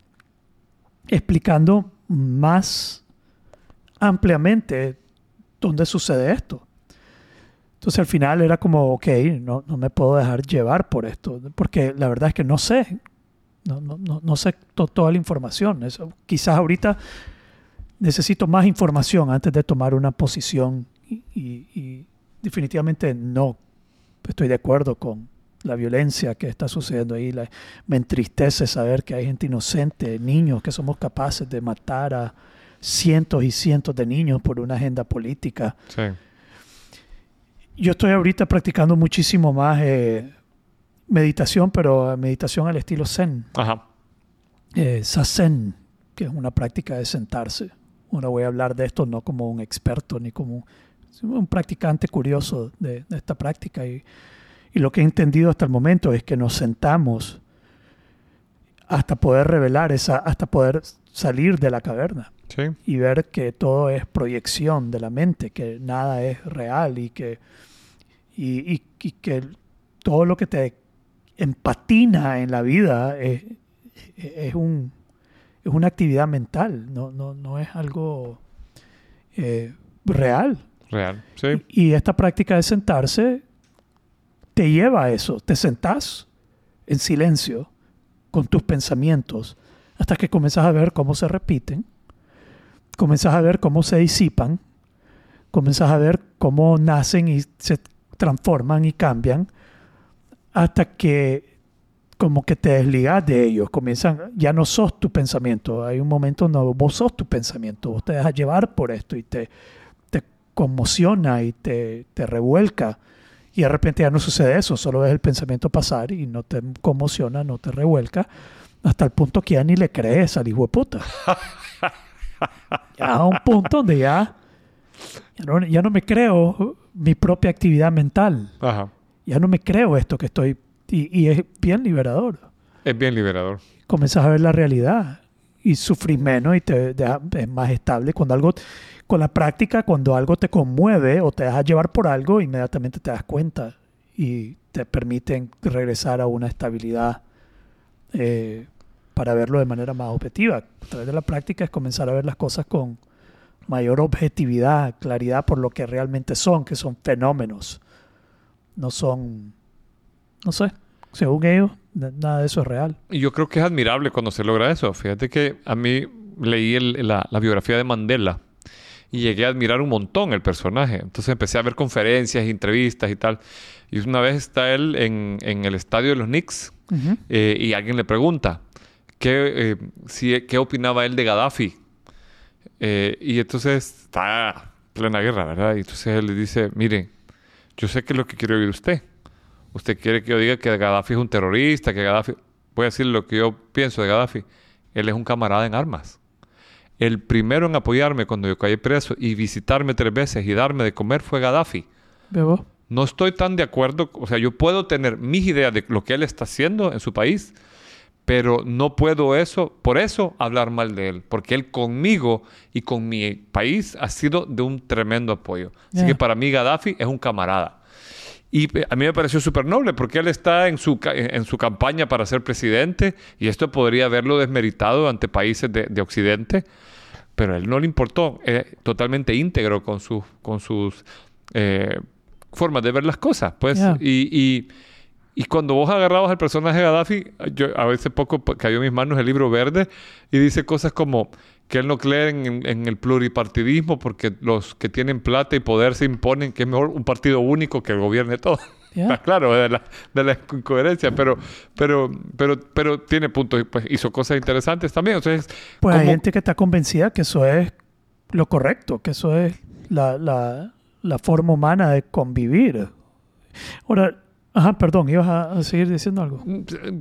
explicando más ampliamente dónde sucede esto. Entonces al final era como, ok, no, no me puedo dejar llevar por esto, porque la verdad es que no sé, no, no, no, no sé to- toda la información. Eso, quizás ahorita necesito más información antes de tomar una posición y, y- y definitivamente no estoy de acuerdo con la violencia que está sucediendo ahí. La- me entristece saber que hay gente inocente, niños, que somos capaces de matar a cientos y cientos de niños por una agenda política. Sí. Yo estoy ahorita practicando muchísimo más eh, meditación, pero meditación al estilo zen, Ajá. eh, sazen, que es una práctica de sentarse. Ahora voy a hablar de esto no como un experto ni como sino un practicante curioso de, de esta práctica. Y, y lo que he entendido hasta el momento es que nos sentamos hasta poder revelar esa, hasta poder salir de la caverna Sí. y ver que todo es proyección de la mente, que nada es real y que, y, y- y que todo lo que te empatina en la vida es, es, un, es una actividad mental, no, no, no es algo eh, real. Real. Sí. Y esta práctica de sentarse te lleva a eso. Te sentás en silencio con tus pensamientos hasta que comienzas a ver cómo se repiten, comienzas a ver cómo se disipan, comienzas a ver cómo nacen y se transforman y cambian hasta que como que te desligas de ellos, comienzan, ya no sos tu pensamiento, hay un momento donde vos sos tu pensamiento, vos te dejas llevar por esto y te, te conmociona y te, te revuelca. Y de repente ya no sucede eso, solo ves el pensamiento pasar y no te conmociona, no te revuelca, hasta el punto que ya ni le crees al hijo de puta. a un punto donde ya, ya, no, ya no me creo mi propia actividad mental, Ajá. Ya no me creo esto que estoy, y, y es bien liberador. Es bien liberador. Comienzas a ver la realidad y sufrís menos y te deja- es más estable. Cuando algo, con la práctica, cuando algo te conmueve o te deja llevar por algo, inmediatamente te das cuenta y te permiten regresar a una estabilidad eh, para verlo de manera más objetiva. A través de la práctica es comenzar a ver las cosas con mayor objetividad, claridad por lo que realmente son, que son fenómenos. No son, no sé, según ellos, na- nada de eso es real. Y yo creo que es admirable cuando se logra eso. Fíjate que a mí leí el- la, la biografía de Mandela y llegué a admirar un montón el personaje. Entonces empecé a ver conferencias, entrevistas y tal. Y una vez está él en, en el estadio de los Knicks eh, y alguien le pregunta qué, eh, si- qué opinaba él de Gaddafi. Eh, y entonces está plena guerra, ¿verdad? Y entonces él le dice, mire, yo sé que es lo que quiere oír usted. Usted quiere que yo diga que Gaddafi es un terrorista, que Gaddafi... Voy a decir lo que yo pienso de Gaddafi. Él es un camarada en armas. El primero en apoyarme cuando yo caí preso y visitarme tres veces y darme de comer fue Gaddafi. ¿Veo? No estoy tan de acuerdo, o sea, yo puedo tener mis ideas de lo que él está haciendo en su país, pero no puedo eso, por eso hablar mal de él, porque él conmigo y con mi país ha sido de un tremendo apoyo. Así que para mí Gaddafi es un camarada. Y eh, a mí me pareció súper noble porque él está en su, ca- en su campaña para ser presidente y esto podría haberlo desmeritado ante países de, de Occidente, pero a él no le importó, eh, totalmente íntegro con, sus con sus eh, formas de ver las cosas. Pues, y, y cuando vos agarrabas al personaje de Gaddafi, yo a veces poco cayó en mis manos el libro verde y dice cosas como que él no cree en, en el pluripartidismo porque los que tienen plata y poder se imponen que es mejor un partido único que gobierne todo. Está claro, de la, de la incoherencia, pero, pero, pero, pero tiene puntos, y, pues hizo cosas interesantes también. Entonces, Pues hay ¿cómo- gente que está convencida que eso es lo correcto, que eso es la, la, la forma humana de convivir. Ahora, ajá, perdón, ibas a, seguir diciendo algo.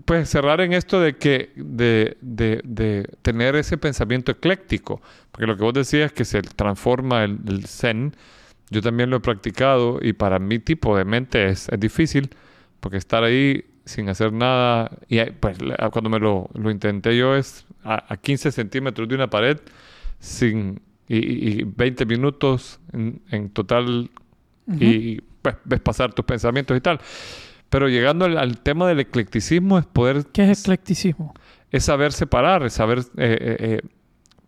pues cerrar en esto de que de, de- de tener ese pensamiento ecléctico, porque lo que vos decías que se transforma el, el zen, yo también lo he practicado y para mi tipo de mente es, es difícil, porque estar ahí sin hacer nada, y pues cuando me lo, lo intenté yo es a, a 15 centímetros de una pared, sin, y, y- y 20 minutos en, en total y pues, ves pasar tus pensamientos y tal. Pero llegando al, al tema del eclecticismo es poder, ¿Qué es eclecticismo? es saber separar, es saber eh, eh, eh,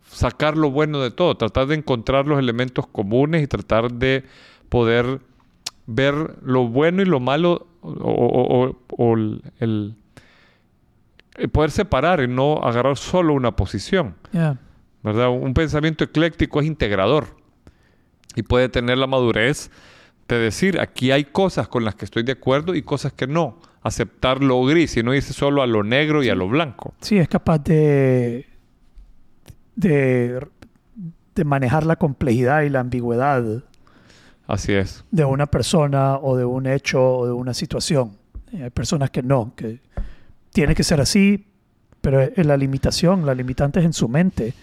sacar lo bueno de todo, tratar de encontrar los elementos comunes y tratar de poder ver lo bueno y lo malo o, o- o- o el, poder separar y no agarrar solo una posición. ¿verdad? Un pensamiento ecléctico es integrador y puede tener la madurez de decir, aquí hay cosas con las que estoy de acuerdo y cosas que no. Aceptar lo gris y no irse solo a lo negro y a lo blanco. Sí, es capaz de, de, de manejar la complejidad y la ambigüedad Así es. de una persona o de un hecho o de una situación. Eh, Hay personas que no, que tiene que ser así, pero es la limitación, la limitante es en su mente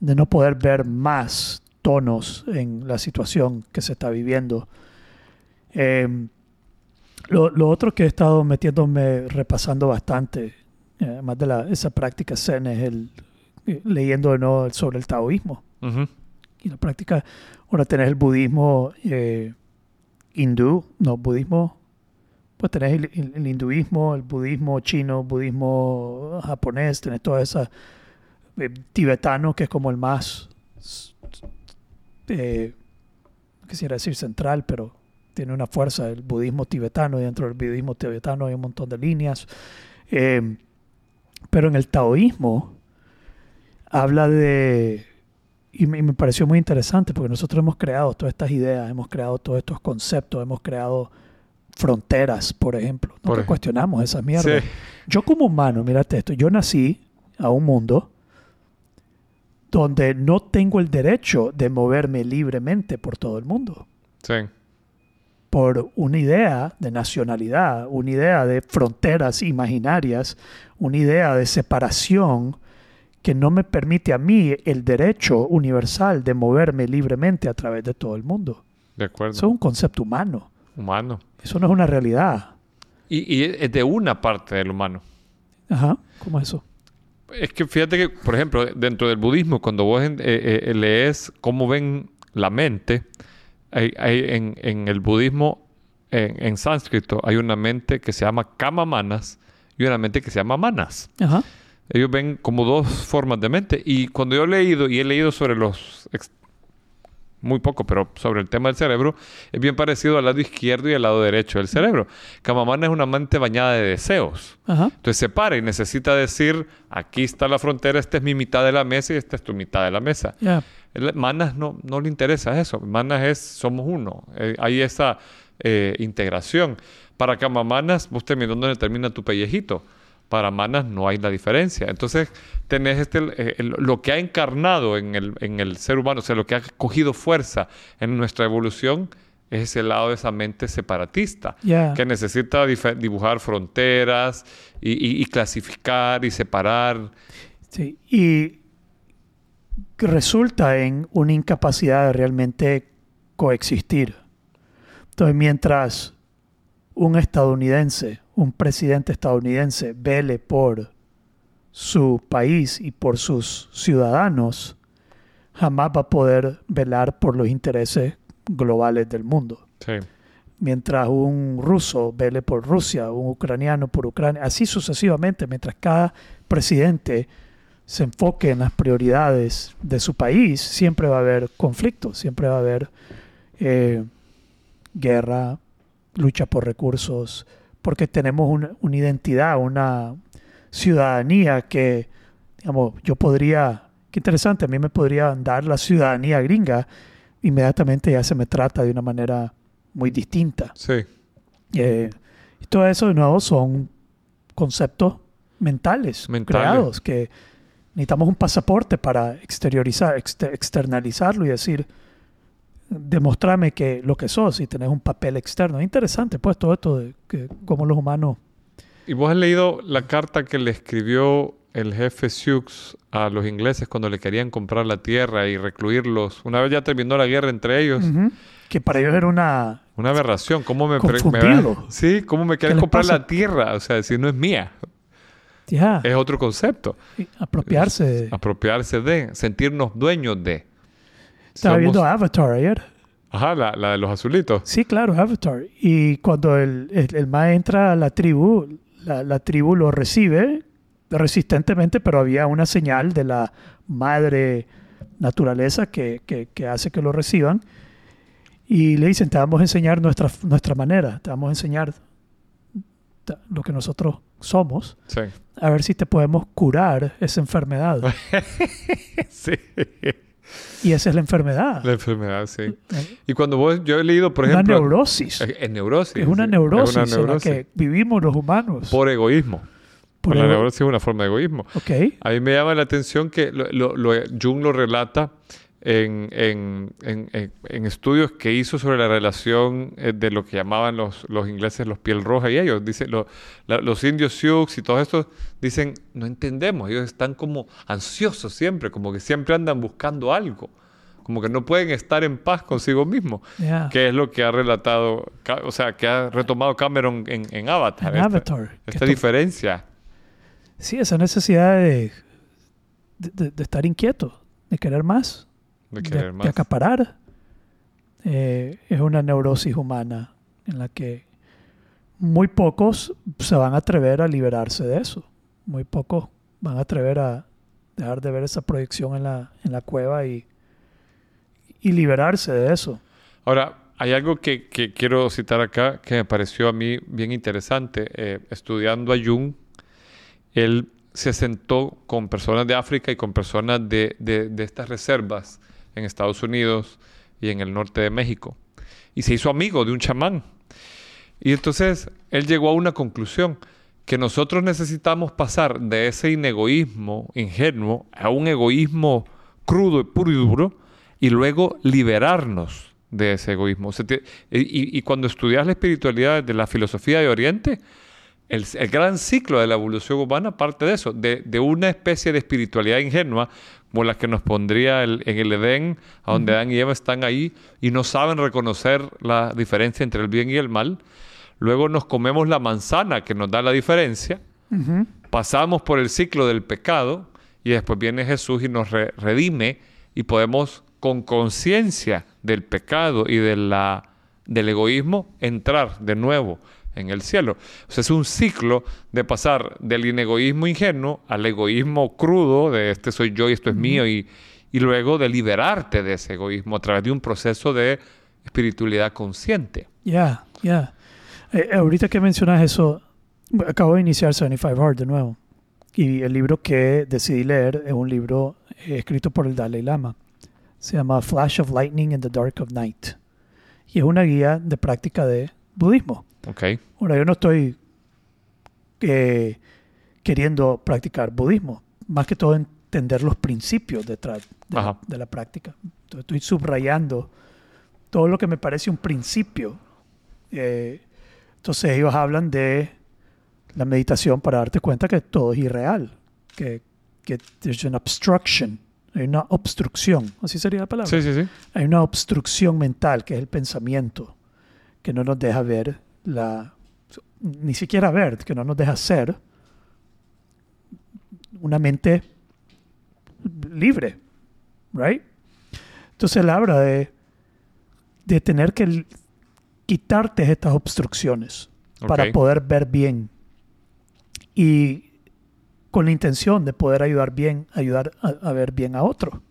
de no poder ver más tonos en la situación que se está viviendo. Eh, lo, lo otro que he estado metiéndome, repasando bastante, eh, además de la, esa práctica zen, es el, eh, leyendo de nuevo sobre el taoísmo Ujú. y la práctica. Ahora tenés el budismo eh, hindú, no, budismo. Pues tenés el, el- el hinduismo, el budismo chino, budismo japonés, tenés toda esa. eh, tibetano, que es como el más. Eh, no quisiera decir central, pero tiene una fuerza. El budismo tibetano, y dentro del budismo tibetano hay un montón de líneas. Eh, pero en el taoísmo habla de y me, y me pareció muy interesante porque nosotros hemos creado todas estas ideas, hemos creado todos estos conceptos, hemos creado fronteras, por ejemplo. Por Nunca ej- cuestionamos esas mierdas. Sí. Yo como humano, mírate esto, yo nací a un mundo donde no tengo el derecho de moverme libremente por todo el mundo. Sí. Por una idea de nacionalidad, una idea de fronteras imaginarias, una idea de separación que no me permite a mí el derecho universal de moverme libremente a través de todo el mundo. De acuerdo. Eso es un concepto humano. Humano. Eso no es una realidad. Y, y es de una parte del humano. Ajá, ¿cómo es eso? Es que fíjate que, por ejemplo, dentro del budismo, cuando vos en- eh, eh, lees cómo ven la mente, hay, hay en, en el budismo, en, en sánscrito, hay una mente que se llama kama manas y una mente que se llama manas. Ajá. ellos ven como dos formas de mente. Y cuando yo he leído, y he leído sobre los, ex- muy poco, pero sobre el tema del cerebro, es bien parecido al lado izquierdo y al lado derecho del cerebro. Camamana es una mente bañada de deseos. Ajá. Entonces se para y necesita decir, aquí está la frontera, esta es mi mitad de la mesa y esta es tu mitad de la mesa. Manas no, no le interesa eso. Manas es, somos uno. Eh, hay esa eh, integración. Para Camamanas, vos terminás donde termina tu pellejito. Para Manas no hay la diferencia. Entonces, tenés este, eh, el- lo que ha encarnado en el, en el ser humano, o sea, lo que ha cogido fuerza en nuestra evolución, es ese lado de esa mente separatista que necesita dibujar fronteras y, y- y clasificar y separar. Sí, y resulta en una incapacidad de realmente coexistir. Entonces, mientras un estadounidense, un presidente estadounidense, vele por su país y por sus ciudadanos, jamás va a poder velar por los intereses globales del mundo Sí. mientras un ruso vele por Rusia, un ucraniano por Ucrania, así sucesivamente, mientras cada presidente se enfoque en las prioridades de su país, siempre va a haber conflictos, siempre va a haber eh, guerra, lucha por recursos, porque tenemos una, una identidad, una ciudadanía que, digamos, yo podría, qué interesante, a mí me podría dar la ciudadanía gringa, inmediatamente ya se me trata de una manera muy distinta. Sí. Eh, y todo eso, de nuevo, son conceptos mentales, Mentales. creados que necesitamos un pasaporte para exteriorizar, exter- externalizarlo y decir, demostrame que lo que sos y tenés un papel externo. Es interesante, pues, todo esto de que cómo los humanos... ¿Y vos has leído la carta que le escribió el jefe Sioux a los ingleses cuando le querían comprar la tierra y recluirlos? Una vez ya terminó la guerra entre ellos. Ujú. Que para ellos era una... Una aberración. ¿Cómo me, me. Sí, ¿cómo me quieren comprar pasa? la tierra? O sea, si no es mía. Ya, Es otro concepto. apropiarse. de- Apropiarse de, sentirnos dueños de. Estaba Somos- viendo Avatar ayer. Ajá, la, la de los azulitos. Sí, claro, Avatar. Y cuando el, el, el mae entra a la tribu, la, la tribu lo recibe resistentemente, pero había una señal de la madre naturaleza que, que, que hace que lo reciban. Y le dicen, te vamos a enseñar nuestra, nuestra manera, te vamos a enseñar lo que nosotros somos, Sí. a ver si te podemos curar esa enfermedad. sí. Y esa es la enfermedad. La enfermedad, sí. Eh, Y cuando vos, yo he leído, por una ejemplo... neurosis. Es, neurosis. Es una neurosis, Es una neurosis. en la que vivimos los humanos. Por egoísmo. Por la ego- neurosis es una forma de egoísmo. Ok. A mí me llama la atención que lo, lo- lo- Jung lo relata en, en- en- en- estudios que hizo sobre la relación eh, de lo que llamaban los, los ingleses los piel roja y ellos. Dice, lo- la- los indios Sioux y todos estos dicen, no entendemos, ellos están como ansiosos siempre, como que siempre andan buscando algo, como que no pueden estar en paz consigo mismos. Que es lo que ha relatado, o sea, que ha retomado Cameron en, en Avatar. Esta- Avatar, Esta diferencia. Sí, esa necesidad de, de- de- de estar inquieto, de querer más, De de, querer de más. acaparar, eh, es una neurosis humana en la que muy pocos se van a atrever a liberarse de eso. Muy pocos van a atrever a dejar de ver esa proyección en la, en la cueva y, y liberarse de eso. Ahora, hay algo que, que quiero citar acá que me pareció a mí bien interesante. Eh, estudiando a Jung, él se sentó con personas de África y con personas de, de- de estas reservas en Estados Unidos y en el norte de México. Y se hizo amigo de un chamán. Y entonces él llegó a una conclusión, que nosotros necesitamos pasar de ese inegoísmo ingenuo a un egoísmo crudo y puro y duro, y luego liberarnos de ese egoísmo. Y, cuando estudias la espiritualidad de la filosofía de Oriente, el, gran ciclo de la evolución humana parte de eso, de una especie de espiritualidad ingenua, como la que nos pondría el- en el Edén, a donde Adán y Eva están ahí y no saben reconocer la diferencia entre el bien y el mal. Luego nos comemos la manzana que nos da la diferencia, pasamos por el ciclo del pecado y después viene Jesús y nos re- redime y podemos con conciencia del pecado y de la, del egoísmo entrar de nuevo en el cielo. O sea, es un ciclo de pasar del inegoísmo ingenuo al egoísmo crudo de este soy yo y esto es mío y, y luego de liberarte de ese egoísmo a través de un proceso de espiritualidad consciente. Ya, ya. Eh, ahorita que mencionas eso, acabo de iniciar 75 Hard de nuevo. Y el libro que decidí leer es un libro eh, escrito por el Dalai Lama. Se llama Flash of Lightning in the Dark of Night. Y es una guía de práctica de budismo. Ok. Ahora, yo no estoy eh, queriendo practicar budismo. Más que todo entender los principios detrás de la práctica. Entonces, estoy subrayando todo lo que me parece un principio. Eh, entonces ellos hablan de la meditación para darte cuenta que todo es irreal, que, que there's an obstruction, hay una obstrucción, así sería la palabra. Sí, sí, sí. Hay una obstrucción mental, que es el pensamiento, que no nos deja ver la, ni siquiera ver, que no nos deja ser una mente libre, right? Entonces él habla de, de tener que quitarte estas obstrucciones para poder ver bien y con la intención de poder ayudar bien, ayudar a, a ver bien a otro.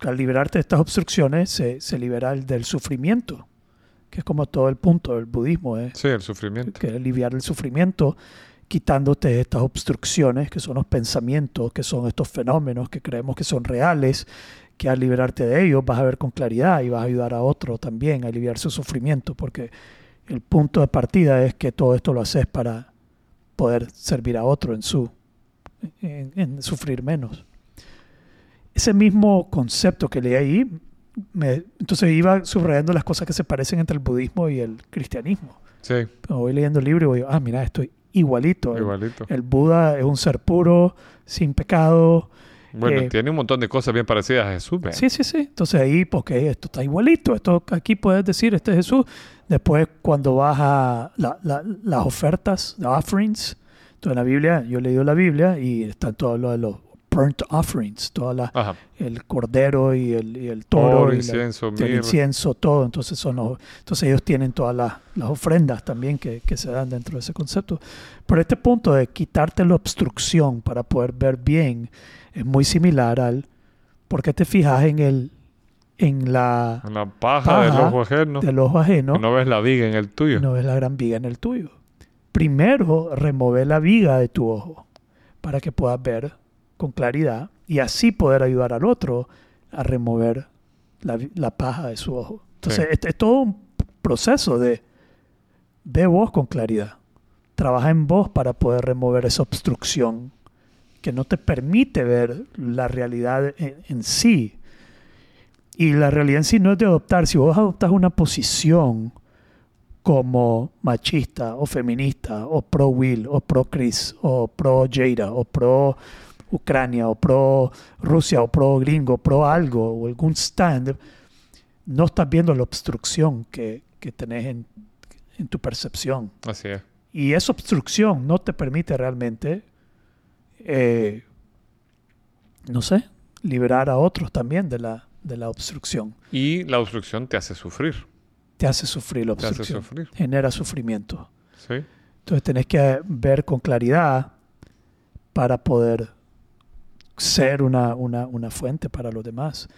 Al liberarte de estas obstrucciones se, se libera el del sufrimiento, que es como todo el punto del budismo, es Sí, el sufrimiento. que es aliviar el sufrimiento quitándote estas obstrucciones que son los pensamientos, que son estos fenómenos que creemos que son reales, que al liberarte de ellos vas a ver con claridad y vas a ayudar a otro también a aliviar su sufrimiento, porque el punto de partida es que todo esto lo haces para poder servir a otro en su en, en sufrir menos. Ese mismo concepto que leí ahí, me- entonces iba subrayando las cosas que se parecen entre el budismo y el cristianismo. Sí, Cuando voy leyendo el libro y voy, ah, mira, estoy igualito. El, igualito. el Buda es un ser puro, sin pecado. Bueno, eh, tiene un montón de cosas bien parecidas a Jesús. ¿ve? Sí, sí, sí. Entonces ahí, porque esto está igualito. Esto aquí puedes decir, este es Jesús. Después, cuando vas a la- la- las ofertas, the offerings, entonces en la Biblia, yo he leído la Biblia y está todo lo de los burnt offerings, la, Ajá. el cordero y el, y el toro, Oro, y la- el incienso, todo. Entonces, son los- entonces ellos tienen todas las, las ofrendas también que, que se dan dentro de ese concepto. Pero este punto de quitarte la obstrucción para poder ver bien es muy similar al por qué te fijas en el en la En la paja, del ojo ajeno. del ojo ajeno no ves la viga en el tuyo. no ves la gran viga en el tuyo. Primero remove la viga de tu ojo para que puedas ver con claridad y así poder ayudar al otro a remover la, paja de su ojo. Entonces, Sí. este es todo un proceso de ve vos con claridad. Trabaja en vos para poder remover esa obstrucción que no te permite ver la realidad en, en sí. Y la realidad en sí no es de adoptar. Si vos adoptas una posición como machista o feminista o pro Will o pro Chris o pro Jada o pro Ucrania o pro Rusia o pro gringo, pro algo o algún stand, no estás viendo la obstrucción que, que tenés en, en tu percepción. Así es. Y esa obstrucción no te permite realmente, eh, no sé, liberar a otros también de la, de la obstrucción. Y la obstrucción te hace sufrir. Te hace sufrir la Te hace obstrucción. sufrir. Genera sufrimiento. Sí. Entonces tenés que ver con claridad para poder ser una, una, una fuente para los demás.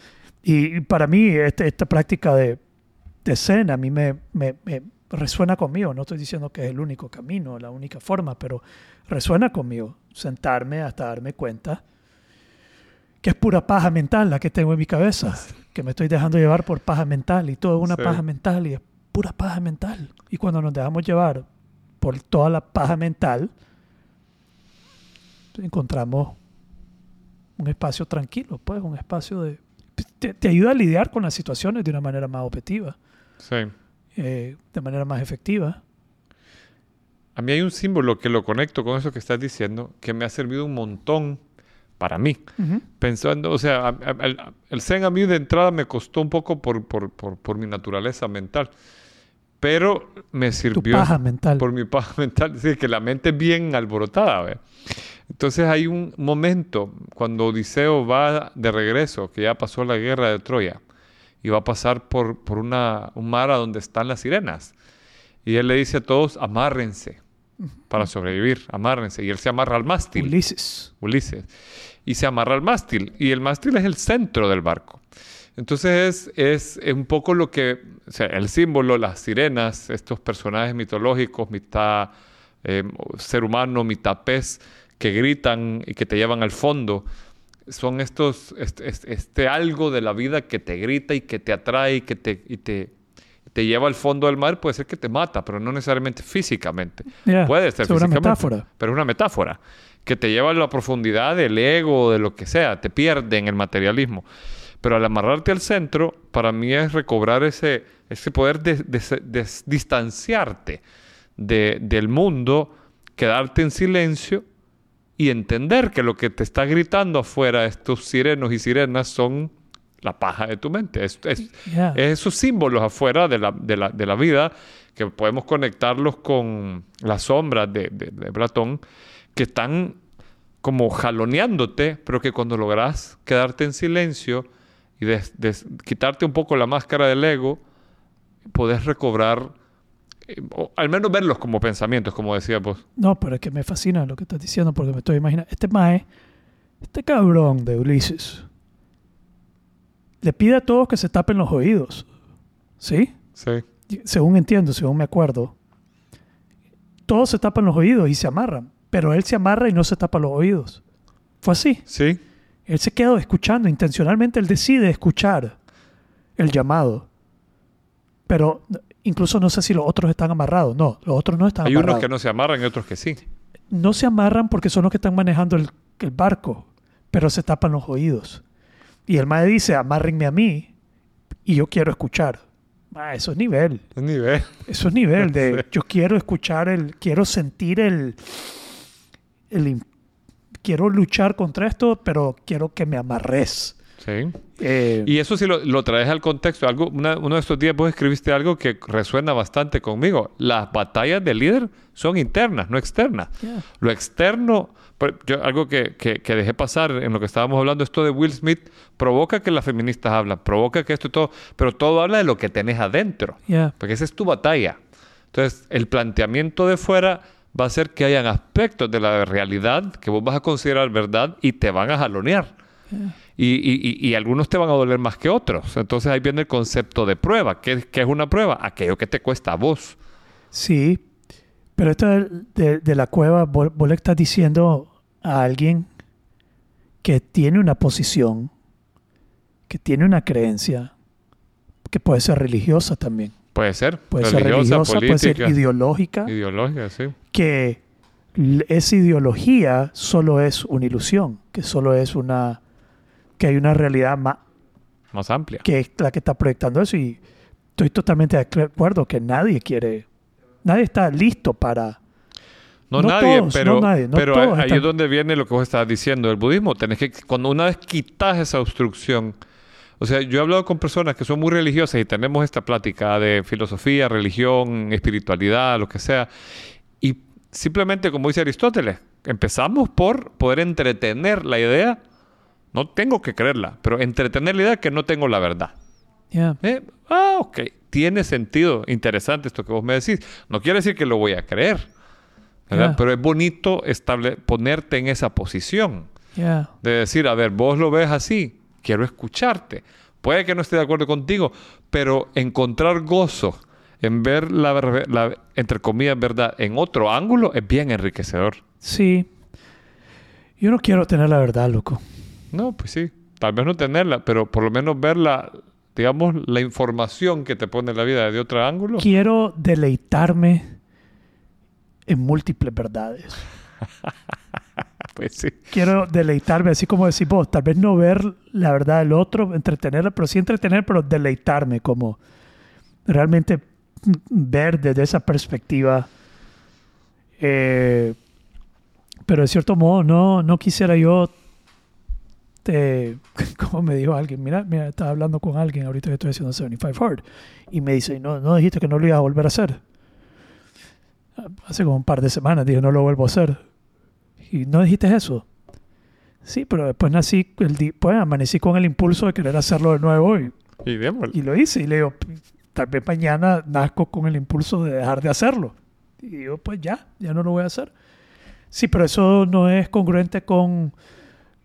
Y, y para mí este- esta práctica de, de Zen a mí me, me- me resuena conmigo. No estoy diciendo que es el único camino, la única forma, pero resuena conmigo. Sentarme hasta darme cuenta que es pura paja mental la que tengo en mi cabeza, que me estoy dejando llevar por paja mental y todo es una Sí. paja mental y es pura paja mental. Y cuando nos dejamos llevar por toda la paja mental, encontramos un espacio tranquilo, pues un espacio de... Te, te ayuda a lidiar con las situaciones de una manera más objetiva, Sí. eh, de manera más efectiva. A mí hay un símbolo que lo conecto con eso que estás diciendo, que me ha servido un montón para mí. Ujú. Pensando, o sea, a- a- el, el Zen a mí de entrada me costó un poco por, por, por, por mi naturaleza mental, pero me Tu sirvió paja mental. por mi paja mental, es decir, que la mente es bien alborotada. ¿ve? Entonces hay un momento cuando Odiseo va de regreso, que ya pasó la guerra de Troya, y va a pasar por, por una, un mar a donde están las sirenas. Y él le dice a todos, amárrense para sobrevivir, amárrense. Y él se amarra al mástil. Ulises. Ulises. Y se amarra al mástil. Y el mástil es el centro del barco. Entonces es, es un poco lo que, o sea, el símbolo, las sirenas, estos personajes mitológicos, mitad eh, ser humano, mitad pez, que gritan y que te llevan al fondo. Son estos, este, este- este algo de la vida que te grita y que te atrae y que te, y te, te lleva al fondo del mar. Puede ser que te mata, pero no necesariamente físicamente. Yeah, Puede ser es una físicamente, metáfora. pero es una metáfora que te lleva a la profundidad del ego, de lo que sea, te pierde en el materialismo. Pero al amarrarte al centro, para mí es recobrar ese, ese poder de, de- de distanciarte de- del mundo, quedarte en silencio y entender que lo que te está gritando afuera, estos sirenos y sirenas, son la paja de tu mente. Es, es- Yeah. es esos símbolos afuera de la, de la- de la vida que podemos conectarlos con las sombras de, de- de Platón, que están como jaloneándote, pero que cuando logras quedarte en silencio y des- des- quitarte un poco la máscara del ego, podés recobrar, eh, o al menos verlos como pensamientos, como decías vos. No, pero es que me fascina lo que estás diciendo porque me estoy imaginando. Este mae, este cabrón de Ulises, le pide a todos que se tapen los oídos. ¿Sí? Sí, Según entiendo, según me acuerdo. Todos se tapan los oídos y se amarran. Pero él se amarra y no se tapa los oídos. Fue así. sí, Él se quedó escuchando. Intencionalmente él decide escuchar el llamado. Pero incluso no sé si los otros están amarrados. No, los otros no están hay amarrados. unos que no se amarran y otros que sí. no se amarran porque son los que están manejando el, el barco, pero se tapan los oídos. Y el mae dice, amárrenme a mí y yo quiero escuchar. Ah, eso es nivel. Es nivel. Eso es nivel de yo quiero escuchar el, quiero sentir el, el im- quiero luchar contra esto, pero quiero que me amarres. Sí. Eh, Y eso sí lo, lo traes al contexto. Algo, una- uno de estos días vos escribiste algo que resuena bastante conmigo. Las batallas del líder son internas, no externas. Yeah. Lo externo, yo, algo que, que- que dejé pasar en lo que estábamos hablando, esto de Will Smith, provoca que las feministas hablan, provoca que esto y todo, pero todo habla de lo que tenés adentro. yeah. Porque esa es tu batalla. Entonces, el planteamiento de fuera va a ser que hayan aspectos de la realidad que vos vas a considerar verdad y te van a jalonear. Y, y- y- y algunos te van a doler más que otros. Entonces ahí viene el concepto de prueba. ¿Qué, qué es una prueba? Aquello que te cuesta a vos. Sí, pero esto de, de- de la cueva, vos, vos le estás diciendo a alguien que tiene una posición, que tiene una creencia, que puede ser religiosa también, Puede ser. puede ser religiosa, puede ser ideológica, Ideológica, sí. que esa ideología solo es una ilusión, que solo es una, que hay una realidad más Más amplia. que es la que está proyectando eso y estoy totalmente de acuerdo que nadie quiere, nadie está listo para No, No nadie, todos, pero, no nadie, no pero todos ahí están- es donde viene lo que vos estabas diciendo del budismo. Tenés que, cuando una vez quitas esa obstrucción, o sea, yo he hablado con personas que son muy religiosas y tenemos esta plática de filosofía, religión, espiritualidad, lo que sea, y simplemente, como dice Aristóteles, empezamos por poder entretener la idea, no tengo que creerla, pero entretener la idea que no tengo la verdad. Yeah. Eh, Ah, ok. Tiene sentido. Interesante esto que vos me decís. No quiere decir que lo voy a creer. Ya. Pero es bonito estable ponerte en esa posición. Yeah. De decir, a ver, vos lo ves así. Quiero escucharte. Puede que no esté de acuerdo contigo, pero encontrar gozo en ver la, ver- la entre comillas, verdad en otro ángulo es bien enriquecedor. Sí. Yo no quiero tener la verdad, loco. No, pues sí. Tal vez no tenerla, pero por lo menos ver la, digamos, la información que te pone la vida de otro ángulo. Quiero deleitarme en múltiples verdades. Pues. Quiero deleitarme, así como decís vos, tal vez no ver la verdad del otro, entretenerla, pero sí entretener, pero deleitarme, como realmente ver desde esa perspectiva. Eh, pero de cierto modo, no, no quisiera yo, te, como me dijo alguien, mira, mira, estaba hablando con alguien ahorita que estoy haciendo 75 Hard, y me dice, no, no dijiste que no lo ibas a volver a hacer. Hace como un par de semanas dije, no lo vuelvo a hacer. Y no dijiste eso. Sí, pero después nací, el pues amanecí con el impulso de querer hacerlo de nuevo y, Y y lo hice. Y le digo, tal vez mañana nazco con el impulso de dejar de hacerlo. Y digo, pues ya, ya no lo voy a hacer. Sí, pero eso no es congruente con,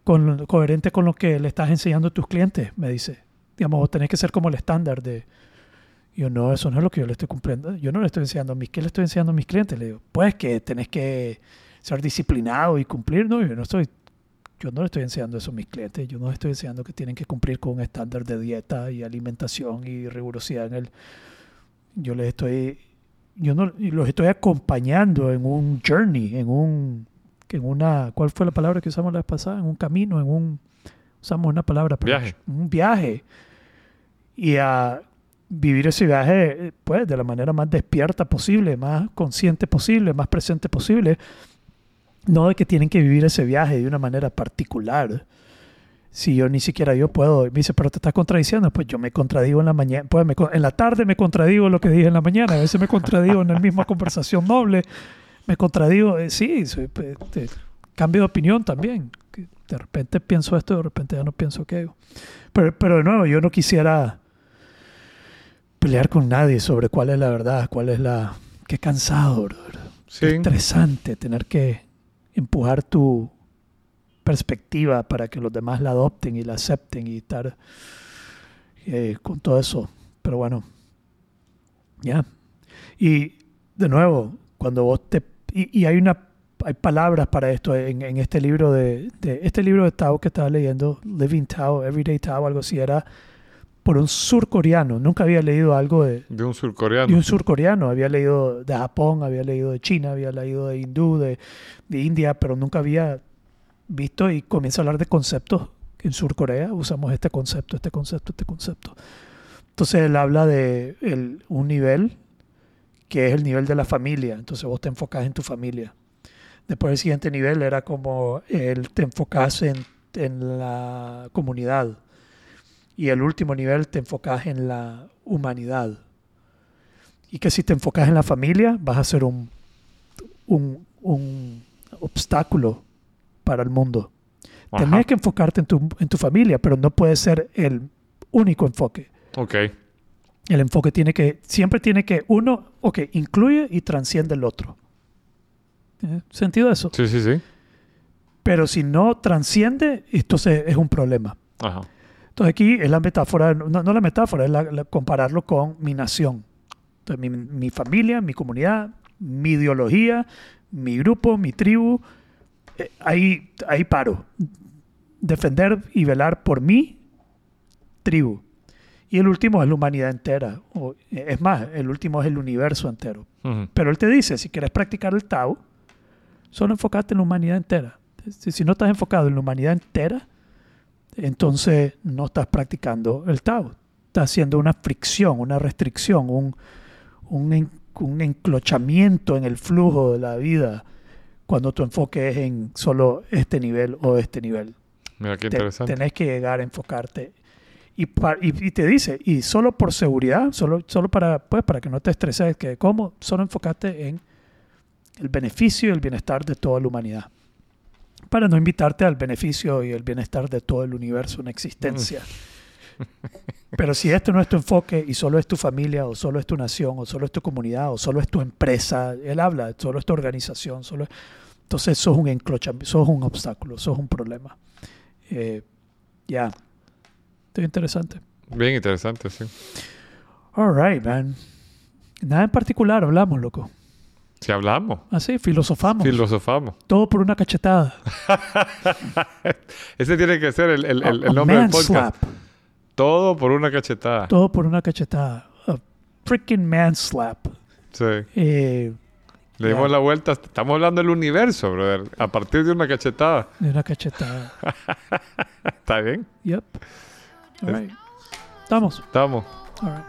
con coherente con lo que le estás enseñando a tus clientes, me dice. Digamos, vos tenés que ser como el estándar de, yo no, eso no es lo que yo le estoy cumpliendo. Yo no le estoy enseñando a mis, ¿qué le estoy enseñando a mis clientes? Le digo, pues que tenés que ser disciplinado y cumplir. No, yo no estoy, yo no le estoy enseñando eso a mis clientes. Yo no les estoy enseñando que tienen que cumplir con un estándar de dieta y alimentación y rigurosidad en el. Yo les estoy, yo no, los estoy acompañando en un journey, en un, en una, ¿cuál fue la palabra que usamos la vez pasada? En un camino, en un, usamos una palabra, Viaje. un viaje. Y a vivir ese viaje pues de la manera más despierta posible, más consciente posible, más presente posible. No de que tienen que vivir ese viaje de una manera particular. Si yo ni siquiera yo puedo, me dice, pero te estás contradiciendo, pues yo me contradigo en la mañana, pues me, en la tarde me contradigo lo que dije en la mañana, a veces me contradigo en la misma conversación noble, me contradigo, eh, sí, soy, pues, te- cambio de opinión también. De repente pienso esto, de repente ya no pienso aquello. Pero, pero de nuevo, yo no quisiera pelear con nadie sobre cuál es la verdad, cuál es la... Qué cansado. Sí. Qué estresante tener que empujar tu perspectiva para que los demás la adopten y la acepten y estar eh, con todo eso. Pero bueno, ya. Y de nuevo, cuando vos te... Y, hay una... Hay palabras para esto en, en este libro de, de... Este libro de Tao que estaba leyendo, Living Tao, Everyday Tao, algo así, era por un surcoreano. Nunca había leído algo de, De un surcoreano. de un surcoreano. Había leído de Japón, había leído de China, había leído de hindú, de, de India, pero nunca había visto y comienza a hablar de conceptos. En Surcorea usamos este concepto, este concepto, este concepto. Entonces él habla de el- un nivel que es el nivel de la familia. Entonces vos te enfocás en tu familia. Después el siguiente nivel era como el te enfocás en, en la comunidad. Y el último nivel te enfocas en la humanidad. Y que si te enfocas en la familia, vas a ser un, un, un obstáculo para el mundo. Ajá. Tenés que enfocarte en tu, en tu familia, pero no puede ser el único enfoque. Ok. El enfoque tiene que, siempre tiene que, uno, ok, incluye y transciende el otro. ¿Tiene sentido eso? Sí, sí, sí. Pero si no transciende, entonces es un problema. Ajá. Entonces aquí es la metáfora, no, no la metáfora, es la- la- compararlo con mi nación. Entonces mi, mi familia, mi comunidad, mi ideología, mi grupo, mi tribu, eh, ahí, ahí paro. Defender y velar por mi tribu. Y el último es la humanidad entera. O, eh, es más, el último es el universo entero. Pero él te dice, si quieres practicar el Tao, solo enfocate en la humanidad entera. Si, si no estás enfocado en la humanidad entera, entonces no estás practicando el Tao. Estás haciendo una fricción, una restricción, un, un, en- un enclochamiento en el flujo de la vida cuando tu enfoque es en solo este nivel o este nivel. Mira qué Te- interesante. tenés que llegar a enfocarte. Y, pa- y, y te dice, y solo por seguridad, solo, solo para, pues, para que no te estreses, que cómo, solo enfocarte en el beneficio y el bienestar de toda la humanidad. Para no invitarte al beneficio y el bienestar de todo el universo en existencia. Pero si este no es tu enfoque y solo es tu familia o solo es tu nación o solo es tu comunidad o solo es tu empresa, él habla, solo es tu organización, solo es- entonces sos un encrochamiento, sos un obstáculo, sos un problema. Eh, ya. Es interesante. Bien interesante, sí. All right, man. Nada en particular hablamos, loco. Si hablamos, Así, filosofamos. filosofamos. Todo por una cachetada. Ese tiene que ser el, el- el- el A nombre del podcast. slap. Todo por una cachetada. Todo por una cachetada. A freaking man slap. Sí. Eh, Le dimos la vuelta. Estamos hablando del universo, brother. A partir de una cachetada. de una cachetada. ¿Está bien? Yep. All right. Estamos. Estamos. All right.